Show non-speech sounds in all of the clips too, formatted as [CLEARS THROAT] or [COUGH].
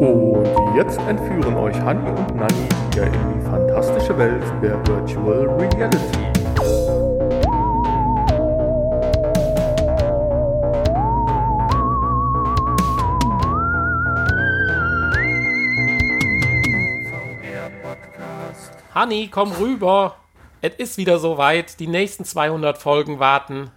Und jetzt entführen euch Hanni und Nanni wieder in die fantastische Welt der Virtual Reality. Hanni, komm rüber. Es ist wieder soweit. Die nächsten 200 Folgen warten.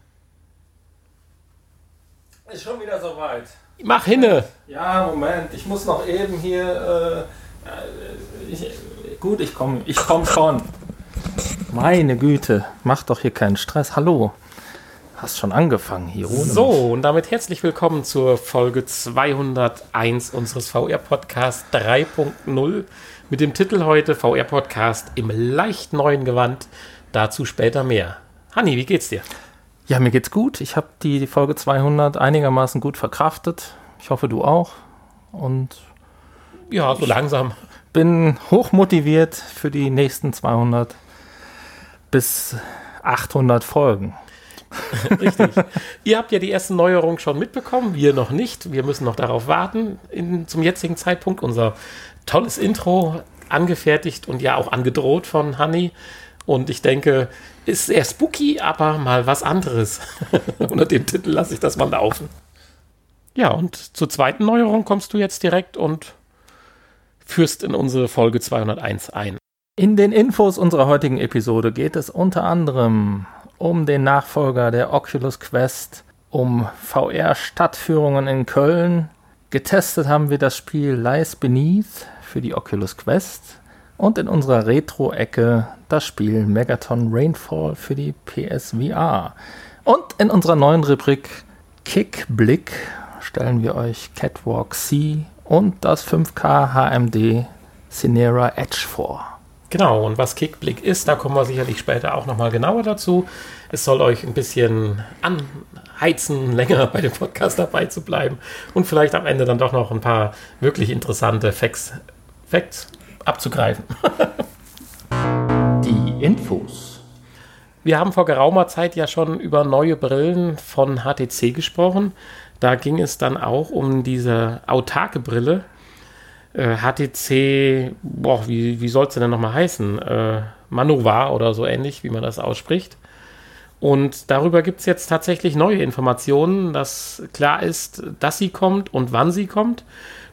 Ist schon wieder soweit. Mach hinne. Ja, Moment, ich muss noch eben hier. Äh, äh, ich, gut, ich komme ich komm schon. Meine Güte, mach doch hier keinen Stress. Hallo. Hast schon angefangen hier So, und damit herzlich willkommen zur Folge 201 unseres VR-Podcast 3.0 mit dem Titel heute VR-Podcast im leicht neuen Gewand. Dazu später mehr. Hanni, wie geht's dir? Ja, mir geht's gut. Ich habe die Folge 200 einigermaßen gut verkraftet. Ich hoffe, du auch. Und Ja, so langsam. bin hochmotiviert für die nächsten 200 bis 800 Folgen. [LAUGHS] Richtig. Ihr habt ja die ersten Neuerungen schon mitbekommen, wir noch nicht. Wir müssen noch darauf warten. In, zum jetzigen Zeitpunkt unser tolles Intro angefertigt und ja auch angedroht von Honey. Und ich denke, ist sehr spooky, aber mal was anderes. [LAUGHS] Unter dem Titel lasse ich das mal laufen. Ja, und zur zweiten Neuerung kommst du jetzt direkt und führst in unsere Folge 201 ein. In den Infos unserer heutigen Episode geht es unter anderem um den Nachfolger der Oculus Quest, um VR-Stadtführungen in Köln. Getestet haben wir das Spiel Lies Beneath für die Oculus Quest und in unserer Retro-Ecke das Spiel Megaton Rainfall für die PSVR. Und in unserer neuen Rubrik Kickblick stellen wir euch Catwalk C und das 5K HMD Cinera Edge vor. Genau, und was Kickblick ist, da kommen wir sicherlich später auch nochmal genauer dazu. Es soll euch ein bisschen anheizen, [LAUGHS] länger bei dem Podcast dabei zu bleiben und vielleicht am Ende dann doch noch ein paar wirklich interessante Facts, Facts abzugreifen. Die Infos. Wir haben vor geraumer Zeit ja schon über neue Brillen von HTC gesprochen. Da ging es dann auch um diese autarke Brille. Äh, HTC, boah, wie, wie soll es denn nochmal heißen? Äh, Manova oder so ähnlich, wie man das ausspricht. Und darüber gibt es jetzt tatsächlich neue Informationen, dass klar ist, dass sie kommt und wann sie kommt.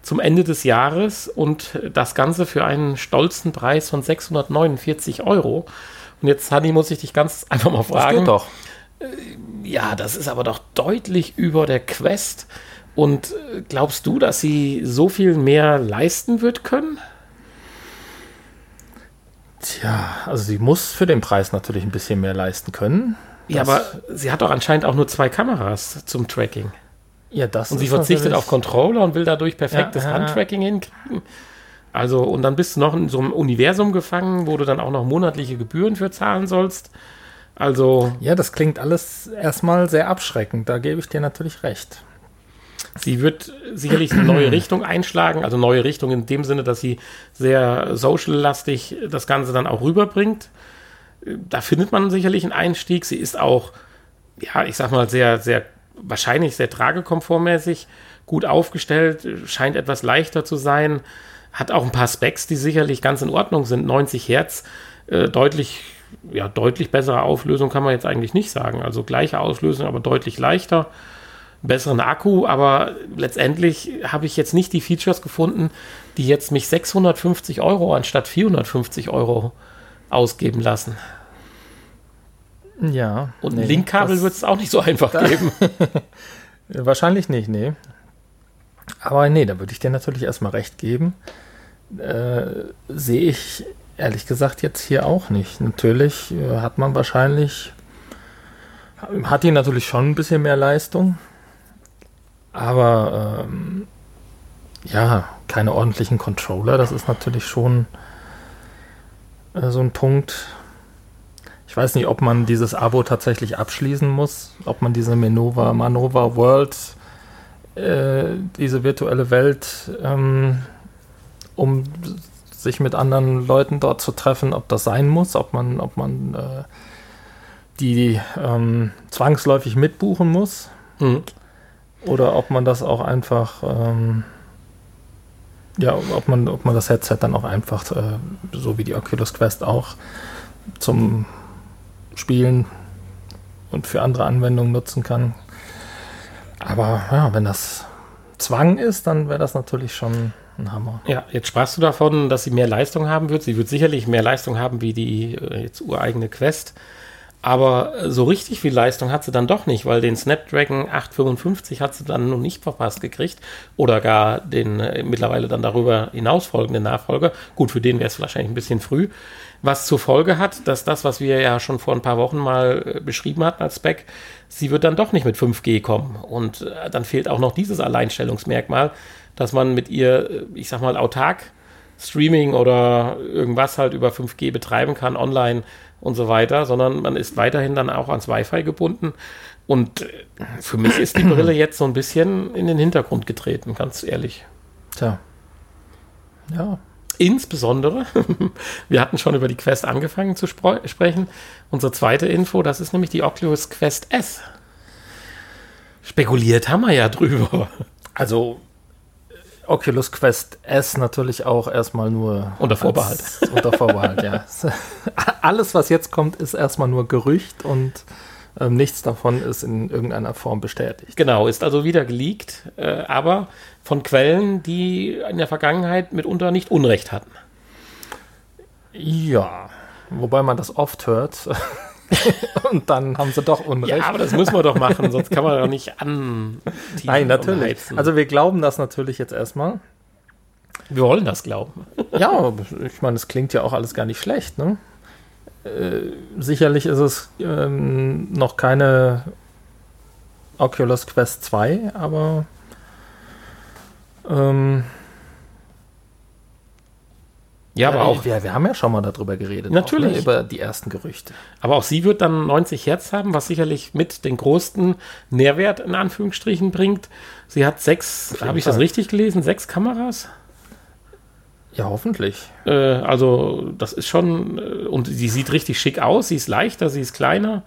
Zum Ende des Jahres und das Ganze für einen stolzen Preis von 649 Euro. Und jetzt, Hanni, muss ich dich ganz [LAUGHS] einfach mal fragen. geht doch. Ja, das ist aber doch deutlich über der Quest. Und äh, glaubst du, dass sie so viel mehr leisten wird können? Tja, also sie muss für den Preis natürlich ein bisschen mehr leisten können. Ja, Das- aber sie hat doch anscheinend auch nur zwei Kameras zum Tracking. Ja, das Und sie verzichtet natürlich- auf Controller und will dadurch perfektes ja. Handtracking hinkriegen. Also, und dann bist du noch in so einem Universum gefangen, wo du dann auch noch monatliche Gebühren für zahlen sollst. Also, Ja, das klingt alles erstmal sehr abschreckend. Da gebe ich dir natürlich recht. sie wird sicherlich eine neue Richtung einschlagen. Also, neue Richtung in dem Sinne, dass sie sehr social-lastig das Ganze dann auch rüberbringt. Da findet man sicherlich einen Einstieg. Sie ist auch, ja, ich sag mal, sehr, sehr, wahrscheinlich sehr tragekomfortmäßig, gut aufgestellt, scheint etwas leichter zu sein, hat auch ein paar Specs, die sicherlich ganz in Ordnung sind. 90 Hertz, äh, deutlich, ja, deutlich bessere Auflösung kann man jetzt eigentlich nicht sagen. Also gleiche Auslösung, aber deutlich leichter. Besseren Akku, aber letztendlich habe ich jetzt nicht die Features gefunden, die jetzt mich 650 Euro anstatt 450 Euro ausgeben lassen. Ja. Und nee, ein Linkkabel wird es auch nicht so einfach geben. [LAUGHS] Wahrscheinlich nicht, nee. Aber nee, da würde ich dir natürlich erstmal recht geben. Äh, Sehe ich ehrlich gesagt jetzt hier auch nicht. Natürlich äh, hat man wahrscheinlich, hat die natürlich schon ein bisschen mehr Leistung, aber ähm, ja, keine ordentlichen Controller, das ist natürlich schon äh, so ein Punkt. Ich weiß nicht, ob man dieses Abo tatsächlich abschließen muss, ob man diese Manova, Manova World, äh, diese virtuelle Welt, ähm, um sich mit anderen Leuten dort zu treffen, ob das sein muss, ob man, ob man äh, die ähm, zwangsläufig mitbuchen muss Mhm. oder ob man das auch einfach ähm, Ja, ob man, ob man das Headset dann auch einfach, äh, so wie die Oculus Quest auch, zum Spielen und für andere Anwendungen nutzen kann. Aber ja, wenn das Zwang ist, dann wäre das natürlich schon ein Hammer. Ja, jetzt sprachst du davon, dass sie mehr Leistung haben wird. Sie wird sicherlich mehr Leistung haben wie die äh, jetzt ureigene Quest. Aber so richtig viel Leistung hat sie dann doch nicht, weil den Snapdragon 855 hat sie dann noch nicht verpasst gekriegt oder gar den äh, mittlerweile dann darüber hinaus folgenden Nachfolger. Gut, für den wäre es wahrscheinlich ein bisschen früh. Was zur Folge hat, dass das, was wir ja schon vor ein paar Wochen mal äh, beschrieben hatten als Spec, sie wird dann doch nicht mit 5G kommen. Und äh, dann fehlt auch noch dieses Alleinstellungsmerkmal, dass man mit ihr, äh, ich sag mal, autark Streaming oder irgendwas halt über 5G betreiben kann, online und so weiter, sondern man ist weiterhin dann auch ans Wi-Fi gebunden. Und für mich ist die Brille jetzt so ein bisschen in den Hintergrund getreten, ganz ehrlich. Tja. Ja. Insbesondere, [LAUGHS] wir hatten schon über die Quest angefangen zu sprechen. Unsere zweite Info, das ist nämlich die Oculus Quest S. Spekuliert haben wir ja drüber. Also Oculus Quest S natürlich auch erstmal nur unter Vorbehalt. Als, unter Vorbehalt, ja. [LAUGHS] Alles, was jetzt kommt, ist erstmal nur Gerücht und ähm, nichts davon ist in irgendeiner Form bestätigt. Genau, ist also wieder geleakt, äh, aber von Quellen, die in der Vergangenheit mitunter nicht Unrecht hatten. Ja, wobei man das oft hört. [LAUGHS] und dann haben sie doch Unrecht. Ja, aber das müssen wir doch machen, sonst kann man doch nicht an. Nein, natürlich. Also wir glauben das natürlich jetzt erstmal. Wir wollen das glauben. ja, ich meine, es klingt ja auch alles gar nicht schlecht, ne? Äh, sicherlich ist es ähm, noch keine Oculus Quest 2, aber ähm, ja, aber auch. Wir, wir, haben ja schon mal darüber geredet. Natürlich. Auch, ne, über die ersten Gerüchte. Aber auch sie wird dann 90 Hertz haben, was sicherlich mit den größten Nährwert in Anführungsstrichen bringt. Sie hat sechs, habe ich das richtig gelesen? Sechs Kameras? Ja, hoffentlich. Äh, also, das ist schon. Äh, und sie sieht richtig schick aus. Sie ist leichter, sie ist kleiner.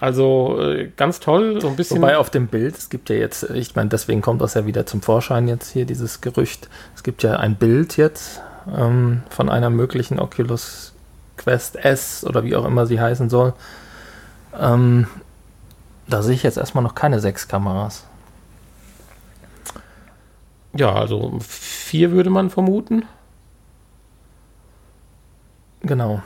Also äh, ganz toll, so ein bisschen. Wobei auf dem Bild, es gibt ja jetzt, ich meine, deswegen kommt das ja wieder zum Vorschein jetzt hier, dieses Gerücht. Es gibt ja ein Bild jetzt ähm, von einer möglichen Oculus Quest S oder wie auch immer sie heißen soll. Ähm, da sehe ich jetzt erstmal noch keine sechs Kameras. Ja, also vier würde man vermuten. Genau.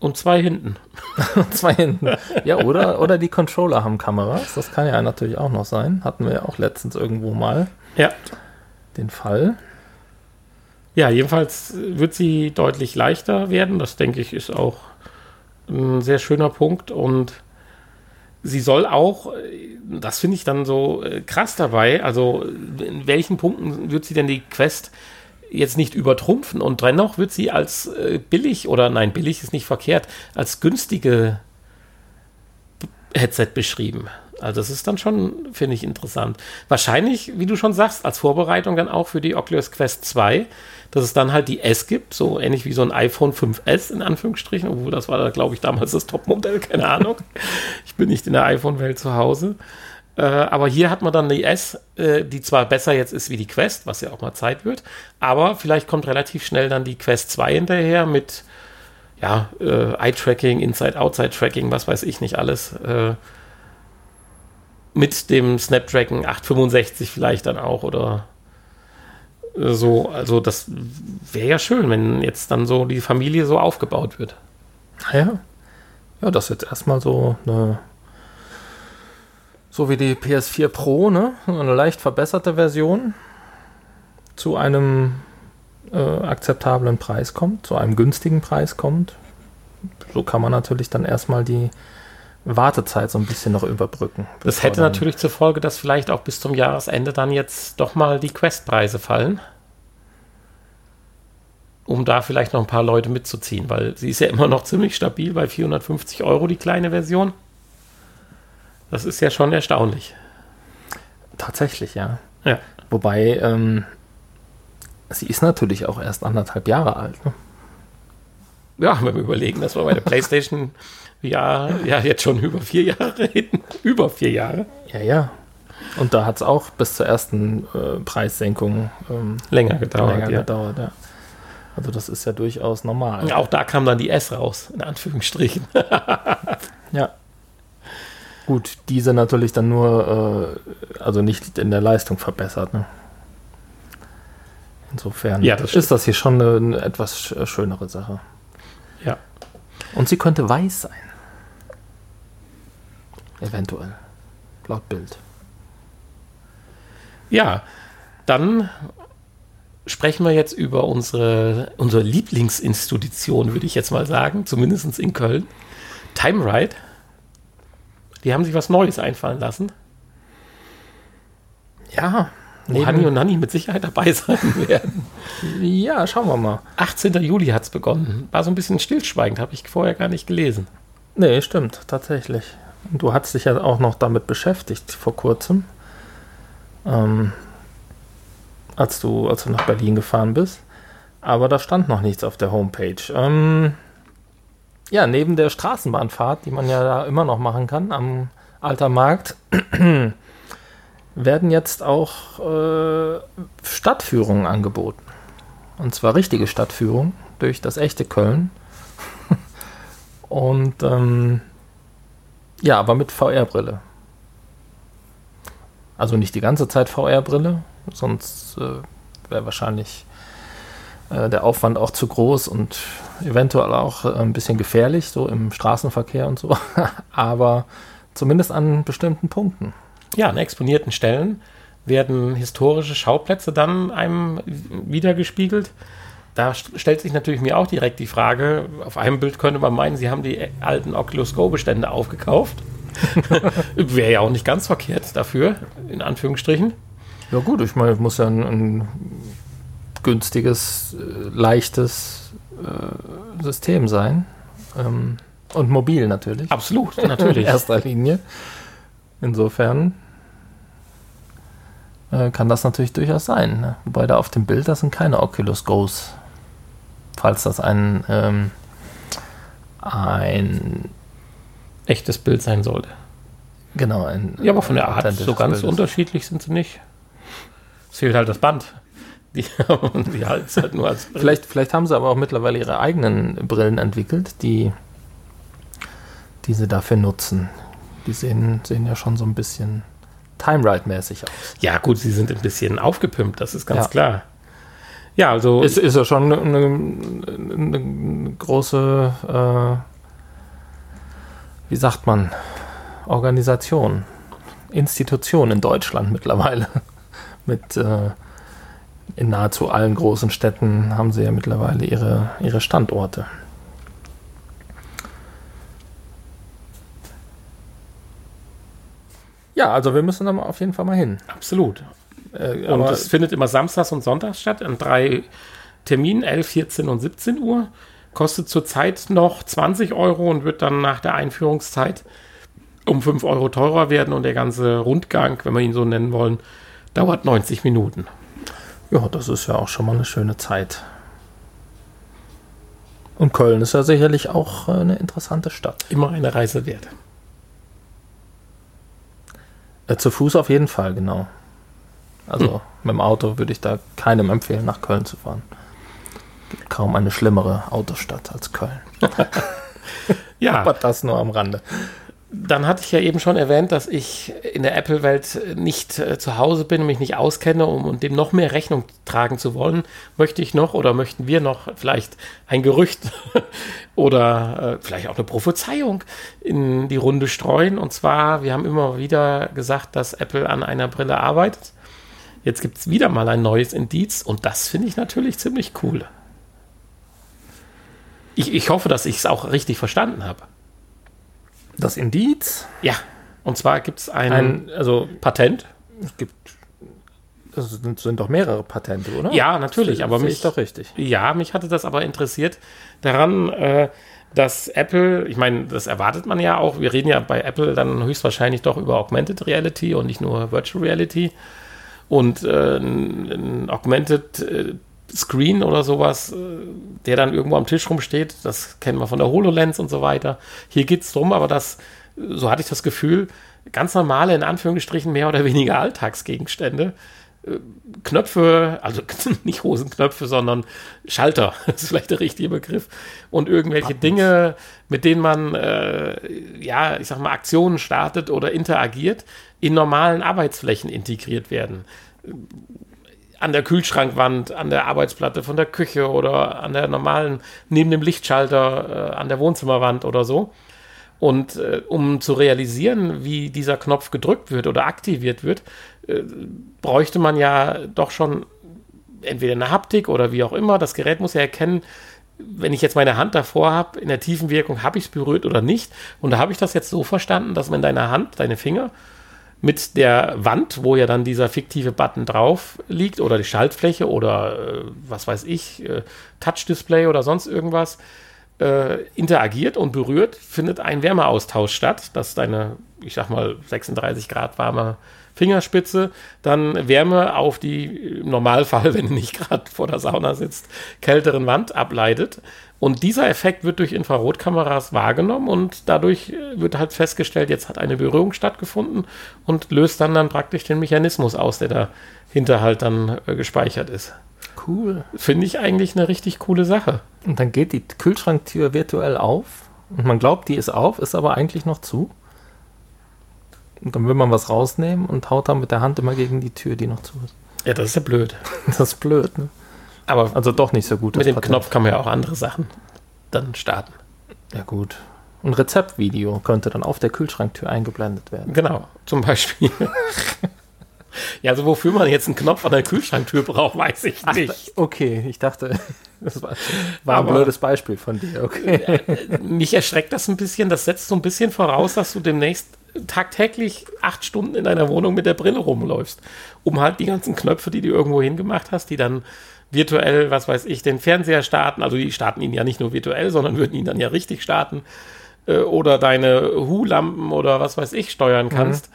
Und zwei hinten. [LAUGHS] zwei hinten. Ja, oder, oder die Controller haben Kameras. Das kann ja natürlich auch noch sein. Hatten wir ja auch letztens irgendwo mal. Ja. Den Fall. Ja, jedenfalls wird sie deutlich leichter werden. Das denke ich ist auch ein sehr schöner Punkt. Und sie soll auch, das finde ich dann so äh, krass dabei, also in welchen Punkten wird sie denn die Quest jetzt nicht übertrumpfen und dennoch wird sie als äh, billig oder nein, billig ist nicht verkehrt, als günstige Headset beschrieben. Also das ist dann schon, finde ich, interessant. Wahrscheinlich, wie du schon sagst, als Vorbereitung dann auch für die Oculus Quest 2, dass es dann halt die S gibt, so ähnlich wie so ein iPhone 5S in Anführungsstrichen, obwohl das war, glaube ich, damals das Topmodell, [LAUGHS] keine Ahnung. Ich bin nicht in der iPhone-Welt zu Hause. Äh, aber hier hat man dann die S, äh, die zwar besser jetzt ist wie die Quest, was ja auch mal Zeit wird, aber vielleicht kommt relativ schnell dann die Quest 2 hinterher mit ja, äh, Eye-Tracking, Inside-Outside-Tracking, was weiß ich nicht alles. Äh, mit dem Snapdragon 865 vielleicht dann auch oder so. Also das wäre ja schön, wenn jetzt dann so die Familie so aufgebaut wird. Ja, ja, das ist jetzt erstmal so eine so wie die PS4 Pro, ne? Eine leicht verbesserte Version zu einem äh, akzeptablen Preis kommt, zu einem günstigen Preis kommt. So kann man natürlich dann erstmal die Wartezeit so ein bisschen noch überbrücken. Das hätte natürlich zur Folge, dass vielleicht auch bis zum Jahresende dann jetzt doch mal die Quest-Preise fallen. Um da vielleicht noch ein paar Leute mitzuziehen, weil sie ist ja immer noch ziemlich stabil bei 450 Euro, die kleine Version. Das ist ja schon erstaunlich. Tatsächlich, ja. Ja. Wobei, ähm, sie ist natürlich auch erst anderthalb Jahre alt. Ne? Ja, wenn wir überlegen, dass wir bei der [LAUGHS] PlayStation ja, ja jetzt schon über vier Jahre reden. [LAUGHS] über vier Jahre. Ja, ja. Und da hat es auch bis zur ersten äh, Preissenkung ähm, länger gedauert. länger ja. gedauert, ja. Also das ist ja durchaus normal. Auch da kam dann die S raus, in Anführungsstrichen. [LAUGHS] Ja. Gut, diese natürlich dann nur, äh, also nicht in der Leistung verbessert. Ne? Insofern Ja, das ist das hier schon eine, eine etwas sch- schönere Sache. Ja. Und sie könnte weiß sein. Eventuell. Laut Bild. Ja, dann sprechen wir jetzt über unsere, unsere Lieblingsinstitution, würde ich jetzt mal sagen, zumindest in Köln. Time Ride. Die haben sich was Neues einfallen lassen. Ja. Wo Hanni und Nanni mit Sicherheit dabei sein [LAUGHS] werden. ja, schauen wir mal. 18. Juli hat es begonnen. War so ein bisschen stillschweigend, habe ich vorher gar nicht gelesen. Nee, stimmt, tatsächlich. Und Du hast dich ja auch noch damit beschäftigt vor kurzem, ähm, als, du, als du nach Berlin gefahren bist. Aber da stand noch nichts auf der Homepage. Ähm, ja, neben der Straßenbahnfahrt, die man ja da immer noch machen kann am Alter Markt, [CLEARS THROAT] werden jetzt auch äh, Stadtführungen angeboten. Und zwar richtige Stadtführungen durch das echte Köln. [LAUGHS] Und ähm, ja, aber mit VR-Brille. Also nicht die ganze Zeit VR-Brille, sonst äh, wäre wahrscheinlich äh, der Aufwand auch zu groß und eventuell auch äh, ein bisschen gefährlich, so im Straßenverkehr und so. [LAUGHS] aber zumindest an bestimmten Punkten. Ja, an exponierten Stellen werden historische Schauplätze dann einem wiedergespiegelt. Da st- stellt sich natürlich mir auch direkt die Frage, auf einem Bild könnte man meinen, sie haben die alten Oculus Go-Bestände aufgekauft. [LAUGHS] [LAUGHS] Wäre ja auch nicht ganz verkehrt dafür, in Anführungsstrichen. Ja gut, ich meine, es muss ja ein, ein günstiges, äh, leichtes äh, System sein. Ähm, und mobil natürlich. Absolut, [LAUGHS] In natürlich. erster Linie. Insofern äh, kann das natürlich durchaus sein. Ne? Wobei da auf dem Bild, das sind keine Oculus Go's. Falls das ein, ähm, ein Echtes Bild sein sollte. genau, ein Ja, aber von der Art so ganz Bild ist. unterschiedlich sind sie nicht. Es fehlt halt das Band. Die, die halten es halt nur als Brille. Vielleicht, vielleicht haben sie aber auch mittlerweile ihre eigenen Brillen entwickelt, die, die sie dafür nutzen. Die sehen, sehen ja schon so ein bisschen Time Ride-mäßig aus. Ja, gut, sie sind ein bisschen aufgepimpt, das ist ganz Ja. klar. Ja, also Es ist ja schon eine, eine, eine große, äh, wie sagt man, Organisation, Institution in Deutschland mittlerweile. [LAUGHS] Mit äh, in nahezu allen großen Städten haben sie ja mittlerweile ihre, ihre Standorte. Ja, also wir müssen da mal auf jeden Fall mal hin. absolut. Äh, Und es findet immer samstags und sonntags statt, an drei Terminen, 11, 14 und 17 Uhr. Kostet zurzeit noch 20 Euro und wird dann nach der Einführungszeit um 5 Euro teurer werden. Und der ganze Rundgang, wenn wir ihn so nennen wollen, dauert 90 Minuten. Ja, das ist ja auch schon mal eine schöne Zeit. Und Köln ist ja sicherlich auch äh, eine interessante Stadt. Immer eine Reise wert. Äh, zu Fuß auf jeden Fall, genau. Also mit dem Auto würde ich da keinem empfehlen, nach Köln zu fahren. Gibt kaum eine schlimmere Autostadt als Köln. [LAUGHS] Ja, Aber das nur am Rande. Dann hatte ich ja eben schon erwähnt, dass ich in der Apple-Welt nicht äh, zu Hause bin und mich nicht auskenne, um, um dem noch mehr Rechnung tragen zu wollen, möchte ich noch oder möchten wir noch vielleicht ein Gerücht [LAUGHS] oder äh, vielleicht auch eine Prophezeiung in die Runde streuen. Und zwar, wir haben immer wieder gesagt, dass Apple an einer Brille arbeitet. Jetzt gibt es wieder mal ein neues Indiz und das finde ich natürlich ziemlich cool. Ich, ich hoffe, dass ich es auch richtig verstanden habe. Das Indiz, Ja, und zwar gibt es ein, ein, also Patent. es gibt, es sind, sind doch mehrere Patente, oder? Ja, natürlich, aber Sehe mich, ich doch richtig. ja, mich hatte das aber interessiert daran, äh, dass Apple, ich meine, das erwartet man ja auch, wir reden ja bei Apple dann höchstwahrscheinlich doch über Augmented Reality und nicht nur Virtual Reality. Und äh, Augmented äh, Screen oder sowas, äh, der dann irgendwo am Tisch rumsteht, das kennen wir von der HoloLens und so weiter. Hier geht es darum, aber dass, so hatte ich das Gefühl, ganz normale, in Anführungsstrichen, mehr oder weniger Alltagsgegenstände. Äh, Knöpfe, also [LAUGHS] nicht Hosenknöpfe, sondern Schalter, [LAUGHS] das ist vielleicht der richtige Begriff. Und irgendwelche Buttons. Dinge, mit denen man, äh, ja, ich sag mal, Aktionen startet oder interagiert, in normalen Arbeitsflächen integriert werden. An der Kühlschrankwand, an der Arbeitsplatte von der Küche oder an der normalen, neben dem Lichtschalter, äh, an der Wohnzimmerwand oder so. Und äh, um zu realisieren, wie dieser Knopf gedrückt wird oder aktiviert wird, äh, bräuchte man ja doch schon entweder eine Haptik oder wie auch immer. Das Gerät muss ja erkennen, wenn ich jetzt meine Hand davor habe, in der tiefen Wirkung, habe ich es berührt oder nicht. Und da habe ich das jetzt so verstanden, dass man deine Hand, deine Finger mit der Wand, wo ja dann dieser fiktive Button drauf liegt, oder die Schaltfläche oder äh, was weiß ich, äh, Touch-Display oder sonst irgendwas, äh, interagiert und berührt, findet ein Wärmeaustausch statt, dass deine, ich sag mal, 36 Grad warme Fingerspitze dann Wärme auf die im Normalfall, [LAUGHS] wenn du nicht gerade vor der Sauna sitzt, kälteren Wand ableitet. Und dieser Effekt wird durch Infrarotkameras wahrgenommen und dadurch äh, wird halt festgestellt, jetzt hat eine Berührung stattgefunden und löst dann dann praktisch den Mechanismus aus, der dahinter halt dann äh, gespeichert ist. Cool. Finde ich eigentlich eine richtig coole Sache. Und dann geht die Kühlschranktür virtuell auf und man glaubt, die ist auf, ist aber eigentlich noch zu. Und dann will man was rausnehmen und haut dann mit der Hand immer gegen die Tür, die noch zu ist. Ja, das ist ja blöd. [LAUGHS] Das ist blöd, ne? Aber also doch nicht so gut. Mit dem Patent. Knopf kann man ja auch andere Sachen dann starten. Ja, gut. Ein Rezeptvideo könnte dann auf der Kühlschranktür eingeblendet werden. Genau, zum Beispiel. [LAUGHS] ja, also wofür man jetzt einen Knopf an der Kühlschranktür braucht, weiß ich nicht. Ach, okay, ich dachte, [LAUGHS] das war, war ein blödes Beispiel von dir. Okay. Mich erschreckt das ein bisschen. Das setzt so ein bisschen voraus, dass du demnächst tagtäglich acht Stunden in deiner Wohnung mit der Brille rumläufst, um halt die ganzen Knöpfe, die du irgendwo hingemacht hast, die dann virtuell, was weiß ich, den Fernseher starten. Also die starten ihn ja nicht nur virtuell, sondern würden ihn dann ja richtig starten. Äh, oder deine Hu-Lampen oder was weiß ich steuern kannst. Mhm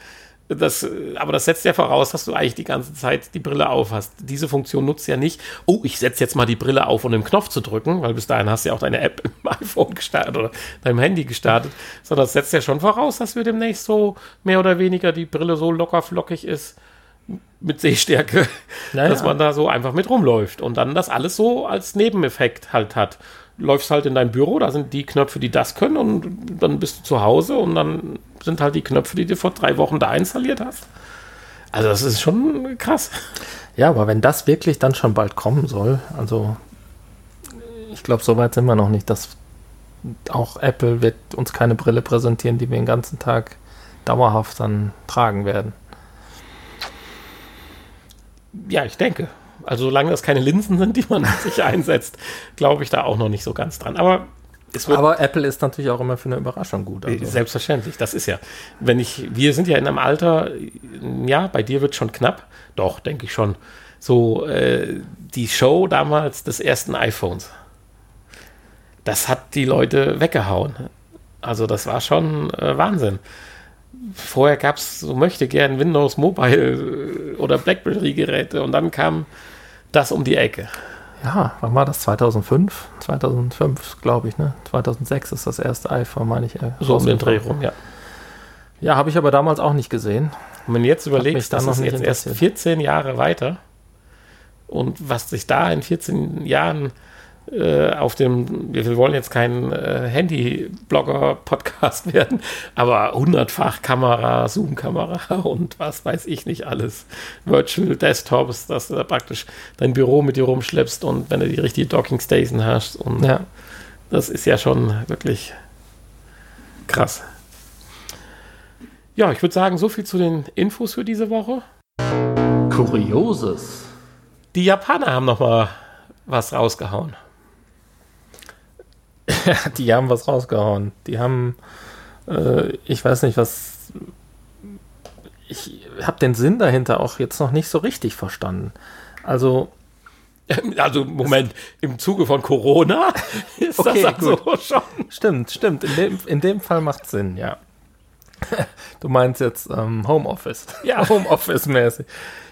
das, aber das setzt ja voraus, dass du eigentlich die ganze Zeit die Brille auf hast. Diese Funktion nutzt ja nicht, oh, ich setze jetzt mal die Brille auf, um den Knopf zu drücken, weil bis dahin hast du ja auch deine App [LAUGHS] im iPhone gestartet oder deinem Handy gestartet, sondern das setzt ja schon voraus, dass wir demnächst so mehr oder weniger die Brille so locker flockig ist mit Sehstärke, naja. dass man da so einfach mit rumläuft und dann das alles so als Nebeneffekt halt hat läufst halt in dein Büro, da sind die Knöpfe, die das können und dann bist du zu Hause und dann sind halt die Knöpfe, die du vor drei Wochen da installiert hast. Also das ist schon krass. Ja, aber wenn das wirklich dann schon bald kommen soll, also ich glaube, so weit sind wir noch nicht, dass auch Apple wird uns keine Brille präsentieren, die wir den ganzen Tag dauerhaft dann tragen werden. Ja, ich denke. Also solange das keine Linsen sind, die man sich [LAUGHS] einsetzt, glaube ich da auch noch nicht so ganz dran. Aber aber Apple ist natürlich auch immer für eine Überraschung gut. Also. Selbstverständlich, das ist ja. Wenn ich, wir sind ja in einem Alter, ja, bei dir wird schon knapp. Doch, denke ich schon. So, äh, die Show damals des ersten iPhones. Das hat die Leute weggehauen. Also, das war schon äh, Wahnsinn. Vorher gab es, so möchte gern Windows Mobile äh, oder Blackberry-Geräte und dann kam das um die Ecke. Ja, wann war das? 2005? 2005, glaube ich, ne? 2006 ist das erste iPhone, meine ich. Äh, so um den Dreh rum, ja. Ja, habe ich aber damals auch nicht gesehen. Und wenn du jetzt überlegst, das ist jetzt erst 14 Jahre weiter und was sich da in 14 Jahren auf dem, wir wollen jetzt kein äh, Handy-Blogger-Podcast [LAUGHS] werden, aber hundertfach Kamera, Zoom-Kamera [LAUGHS] und was weiß ich nicht alles. Virtual Desktops, dass du da praktisch dein Büro mit dir rumschleppst und wenn du die richtige Docking Station hast und ja. das ist ja schon wirklich krass. Ja, ich würde sagen, so viel zu den Infos für diese Woche. Kurioses. Die Japaner haben noch mal was rausgehauen. [LAUGHS] die haben was rausgehauen. Die haben, äh, ich weiß nicht, was. Ich habe den Sinn dahinter auch jetzt noch nicht so richtig verstanden. Also. [LAUGHS] Also, Moment, im Zuge von Corona [LAUGHS] ist okay, das also gut. schon. Stimmt, stimmt. In dem, in dem Fall macht Sinn, ja. Du meinst jetzt ähm, Homeoffice. Ja, Homeoffice-mäßig.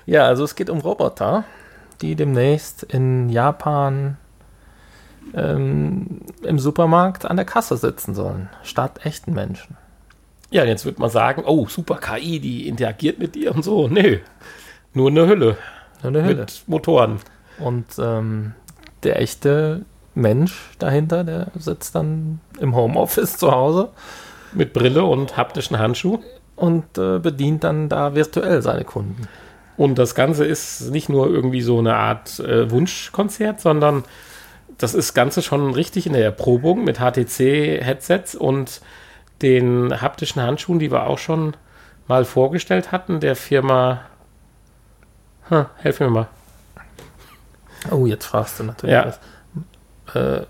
Ja, also es geht um Roboter, die demnächst in Japan ähm, im Supermarkt an der Kasse sitzen sollen, statt echten Menschen. Ja, jetzt wird man sagen, oh, super KI, die interagiert mit dir und so. Nee, nur eine Hülle. Nur eine Hülle. Mit Motoren. Und ähm, der echte Mensch dahinter, der sitzt dann im Homeoffice zu Hause Mit Brille und haptischen Handschuh. und äh, bedient dann da virtuell seine Kunden. Und das Ganze ist nicht nur irgendwie so eine Art äh, Wunschkonzert, sondern das ist Ganze schon richtig in der Erprobung mit HTC-Headsets und den haptischen Handschuhen, die wir auch schon mal vorgestellt hatten, der Firma. Hm, helf mir mal. Oh, jetzt fragst du natürlich Ja. was. Äh,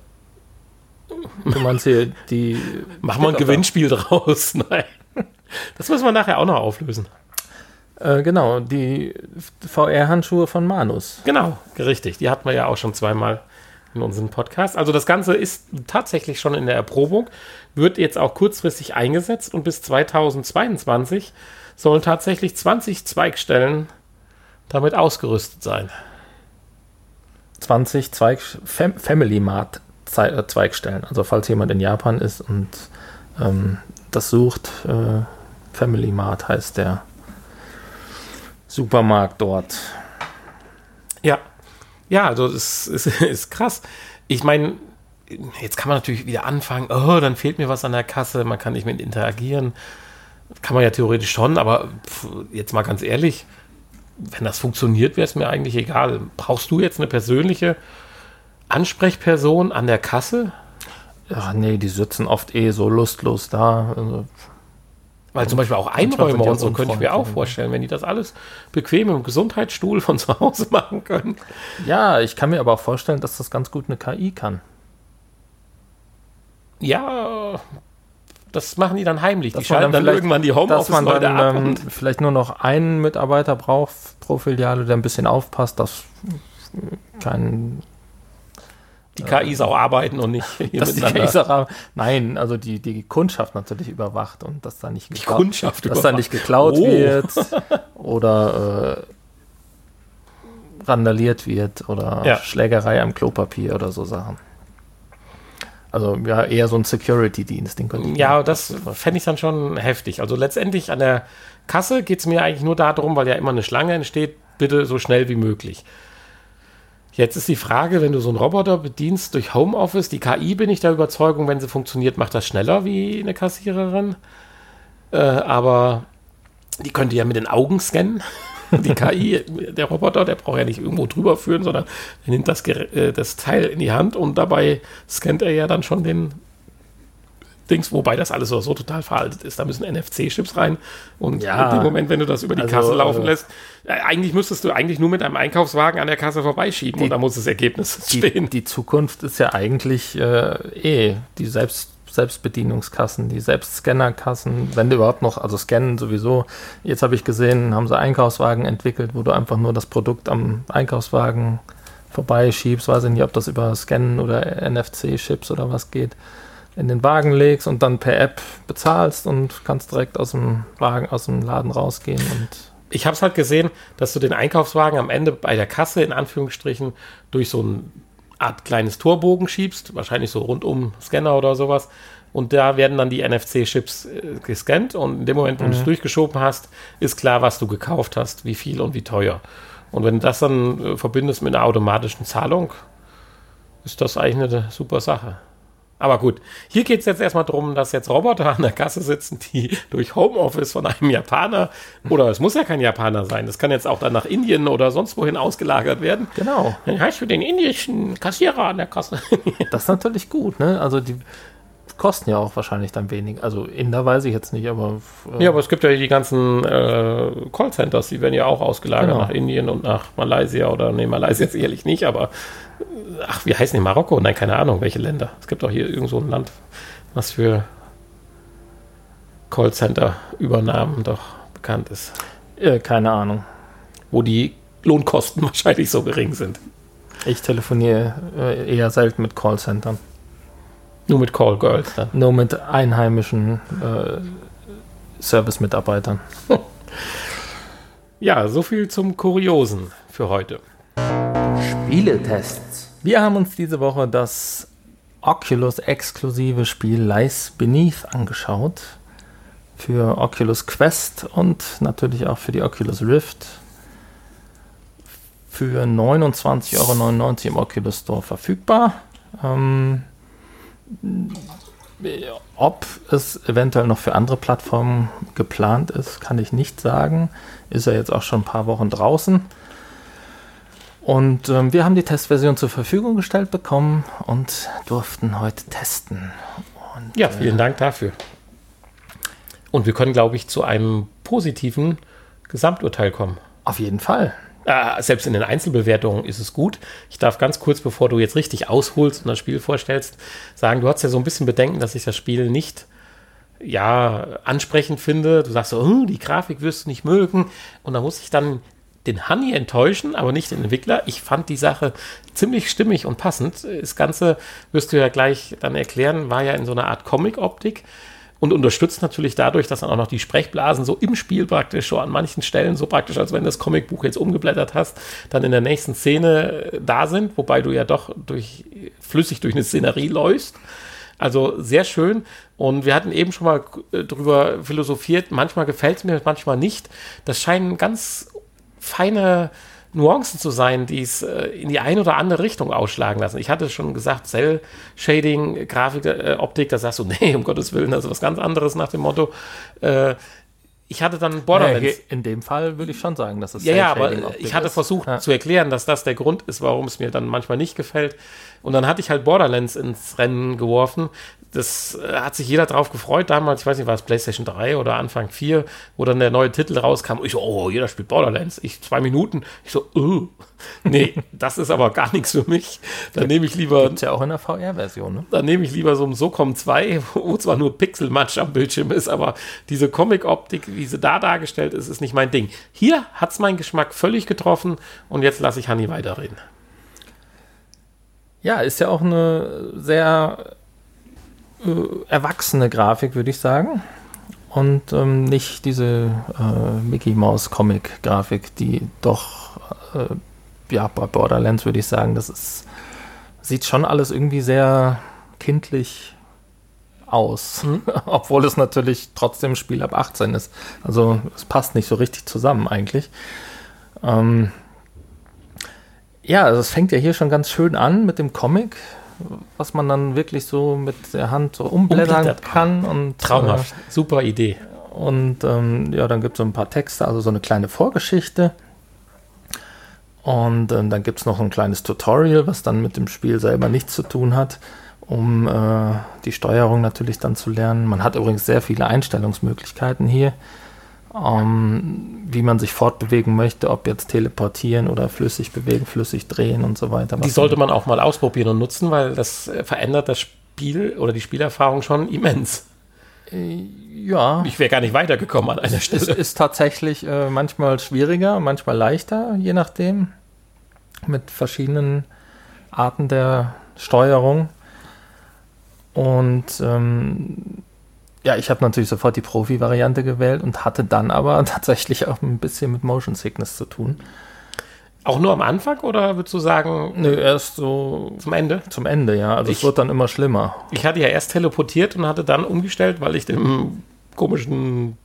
du meinst hier die. [LAUGHS] Machen wir ein Gewinnspiel draus. [LAUGHS] Nein. Das müssen wir nachher auch noch auflösen. Äh, genau, die VR-Handschuhe von Manus. Genau, richtig. Die hatten wir ja auch schon zweimal in unserem Podcast. Also das Ganze ist tatsächlich schon in der Erprobung, wird jetzt auch kurzfristig eingesetzt und bis 2022 sollen tatsächlich 20 Zweigstellen damit ausgerüstet sein. 20 Zweig Fam Family Mart äh, Zweigstellen. Also falls jemand in Japan ist und ähm, das sucht, äh, Family Mart heißt der Supermarkt dort. Ja. Ja, also es [LAUGHS] ist, ist krass. Ich meine, jetzt kann man natürlich wieder anfangen, oh, dann fehlt mir was an der Kasse, man kann nicht mit interagieren. Kann man ja theoretisch schon, aber jetzt mal ganz ehrlich, wenn das funktioniert, wäre es mir eigentlich egal. Brauchst du jetzt eine persönliche Ansprechperson an der Kasse? Ja, nee, die sitzen oft eh so lustlos da. Also, Weil zum Beispiel auch die und so könnte ich mir auch vorstellen, wenn die das alles bequem im Gesundheitsstuhl von [LAUGHS] zu Hause machen können. ja, ich kann mir aber auch vorstellen, dass das ganz gut eine KI kann. Ja, das machen die dann heimlich. Die Dass man schalten dann, vielleicht- irgendwann die dass man Homeoffice-Leute dann ab. ähm, vielleicht nur noch einen Mitarbeiter braucht pro Filiale, der ein bisschen aufpasst, dass kein die KIs auch arbeiten und nicht hier dass die miteinander. Käserei, nein, also die, die Kundschaft natürlich überwacht und dass da nicht Die geklaut, Kundschaft dass da nicht geklaut Oh. wird [LAUGHS] oder äh, randaliert wird oder Ja. Schlägerei am Klopapier oder so Sachen. Also ja, eher so ein Security-Dienst, Ja, das fände ich dann schon heftig. Also letztendlich an der Kasse geht es mir eigentlich nur darum, weil ja immer eine Schlange entsteht, bitte so schnell wie möglich. Jetzt ist die Frage, wenn du so einen Roboter bedienst durch Homeoffice, die KI bin ich der Überzeugung, wenn sie funktioniert, macht das schneller wie eine Kassiererin. Äh, aber die könnte ja mit den Augen scannen. [LAUGHS] Die KI, der Roboter, der braucht ja nicht irgendwo drüber führen, sondern er nimmt das, äh, das Teil in die Hand und dabei scannt er ja dann schon den Dings, wobei das alles so, so total veraltet ist. Da müssen NFC-Chips rein und Ja. in dem Moment, wenn du das über die Also, Kasse laufen äh, lässt, äh, eigentlich müsstest du eigentlich nur mit einem Einkaufswagen an der Kasse vorbeischieben Die- und da muss das Ergebnis die, stehen. die Zukunft ist ja eigentlich äh, eh die Selbst, Selbstbedienungskassen, die Selbstscannerkassen, wenn du überhaupt noch, also scannen sowieso. Jetzt habe ich gesehen, haben sie Einkaufswagen entwickelt, wo du einfach nur das Produkt am Einkaufswagen vorbeischiebst. Weiß ich nicht, ob das über Scannen oder NFC-Chips oder was geht. In den Wagen legst und dann per App bezahlst und kannst direkt aus dem Wagen, aus dem Laden rausgehen und Ich habe es halt gesehen, dass du den Einkaufswagen am Ende bei der Kasse in Anführungsstrichen durch so eine Art kleines Torbogen schiebst, wahrscheinlich so rundum Scanner oder sowas. Und da werden dann die NFC-Chips äh, gescannt und in dem Moment, wo du es durchgeschoben hast, ist klar, was du gekauft hast, wie viel und wie teuer. Und wenn du das dann äh, verbindest mit einer automatischen Zahlung, ist das eigentlich eine super Sache. Aber gut, hier geht es jetzt erstmal darum, dass jetzt Roboter an der Kasse sitzen, die durch Homeoffice von einem Japaner, oder es muss ja kein Japaner sein, das kann jetzt auch dann nach Indien oder sonst wohin ausgelagert werden. genau. Dann hast du den indischen Kassierer an der Kasse. Das ist natürlich gut, ne? Also die kosten ja auch wahrscheinlich dann wenig. Also Inder weiß ich jetzt nicht, aber äh, ja, aber es gibt ja die ganzen äh, Callcenters, die werden ja auch ausgelagert Genau. nach Indien und nach Malaysia oder, nee, Malaysia [LAUGHS] sicherlich nicht, aber ach, wie heißen die? Marokko? Nein, keine Ahnung, welche Länder. Es gibt doch hier irgend so ein Land, was für Callcenter-Übernahmen doch bekannt ist. äh, keine Ahnung. wo die Lohnkosten [LAUGHS] wahrscheinlich so gering sind. Ich telefoniere äh, eher selten mit Callcentern. Nur mit Callgirls dann. Nur mit einheimischen äh, Service-Mitarbeitern. [LAUGHS] Ja, so viel zum Kuriosen für heute. Spieletests. Wir haben uns diese Woche das Oculus-exklusive Spiel Lies Beneath angeschaut. für Oculus Quest und natürlich auch für die Oculus Rift für 29,99 Euro im Oculus Store verfügbar. Ähm, ob es eventuell noch für andere Plattformen geplant ist, kann ich nicht sagen. Ist er jetzt auch schon ein paar Wochen draußen. Und ähm, wir haben die Testversion zur Verfügung gestellt bekommen und durften heute testen. Und, ja, vielen äh, Dank dafür. Und wir können, glaube ich, zu einem positiven Gesamturteil kommen. Auf jeden Fall. Äh, selbst in den Einzelbewertungen ist es gut. Ich darf ganz kurz, bevor du jetzt richtig ausholst und das Spiel vorstellst, sagen, du hast ja so ein bisschen Bedenken, dass ich das Spiel nicht ja, ansprechend finde. Du sagst so, oh, die Grafik wirst du nicht mögen. Und da muss ich dann den Honey enttäuschen, aber nicht den Entwickler. Ich fand die Sache ziemlich stimmig und passend. Das Ganze wirst du ja gleich dann erklären, war ja in so einer Art Comic-Optik und unterstützt natürlich dadurch, dass dann auch noch die Sprechblasen so im Spiel praktisch so an manchen Stellen so praktisch, als wenn das Comicbuch jetzt umgeblättert hast, dann in der nächsten Szene äh, da sind, wobei du ja doch durch, flüssig durch eine Szenerie läufst. Also sehr schön. Und wir hatten eben schon mal äh, drüber philosophiert. Manchmal gefällt es mir, manchmal nicht. Das scheinen ganz feine Nuancen zu sein, die es äh, in die eine oder andere Richtung ausschlagen lassen. Ich hatte schon gesagt, Cell-Shading, Grafik, äh, Optik, da sagst du, [LAUGHS] nee, um Gottes Willen, das ist was ganz anderes nach dem Motto. Äh, ich hatte dann Borderlands. Ja, in dem Fall würde ich schon sagen, dass es Ja, ja, aber ich hatte ist. versucht ja. zu erklären, dass das der Grund ist, warum es mir dann manchmal nicht gefällt. Und dann hatte ich halt Borderlands ins Rennen geworfen, das äh, hat sich jeder drauf gefreut damals, ich weiß nicht, war es PlayStation 3 oder Anfang 4, wo dann der neue Titel rauskam. Ich so, oh, jeder spielt Borderlands. Ich zwei Minuten. Ich so, oh. [LAUGHS] nee, das ist aber gar nichts für mich. Dann nehme ich lieber. Gibt's ja auch in der VR-Version, ne? Dann nehme ich lieber so ein SOCOM 2, [LAUGHS] wo zwar nur Pixelmatch am Bildschirm ist, aber diese Comic-Optik, wie sie da dargestellt ist, ist nicht mein Ding. Hier hat es meinen Geschmack völlig getroffen und jetzt lasse ich Hanni weiterreden. Ja, ist ja auch eine sehr äh, erwachsene Grafik, würde ich sagen. Und ähm, nicht diese äh, Mickey Mouse Comic Grafik, die doch, äh, ja, bei Borderlands würde ich sagen, das ist, sieht schon alles irgendwie sehr kindlich aus. Mhm. [LAUGHS] Obwohl es natürlich trotzdem Spiel ab 18 ist. Also es passt nicht so richtig zusammen eigentlich. Ähm, ja, also es fängt ja hier schon ganz schön an mit dem Comic was man dann wirklich so mit der Hand so umblättern Umblättert. kann. Und, Traumhaft, äh, super Idee. Und ähm, ja, dann gibt es so ein paar Texte, also so eine kleine Vorgeschichte. Und ähm, dann gibt es noch ein kleines Tutorial, was dann mit dem Spiel selber nichts zu tun hat, um äh, die Steuerung natürlich dann zu lernen. Man hat übrigens sehr viele Einstellungsmöglichkeiten hier ähm, wie man sich fortbewegen möchte, ob jetzt teleportieren oder flüssig bewegen, flüssig drehen und so weiter. Die sollte man auch mal ausprobieren und nutzen, weil das verändert das Spiel oder die Spielerfahrung schon immens. Äh, ja. Ich wäre gar nicht weitergekommen an einer Stelle. Es ist tatsächlich äh, manchmal schwieriger, manchmal leichter, je nachdem. Mit verschiedenen Arten der Steuerung. Und ähm, ja, ich habe natürlich sofort die Profi-Variante gewählt und hatte dann aber [LAUGHS] tatsächlich auch ein bisschen mit Motion Sickness zu tun. Auch nur am Anfang oder würdest du sagen? Nö, erst so. Zum Ende? Zum Ende, ja. Also ich, es wird dann immer schlimmer. Ich hatte ja erst teleportiert und hatte dann umgestellt, weil ich dem komischen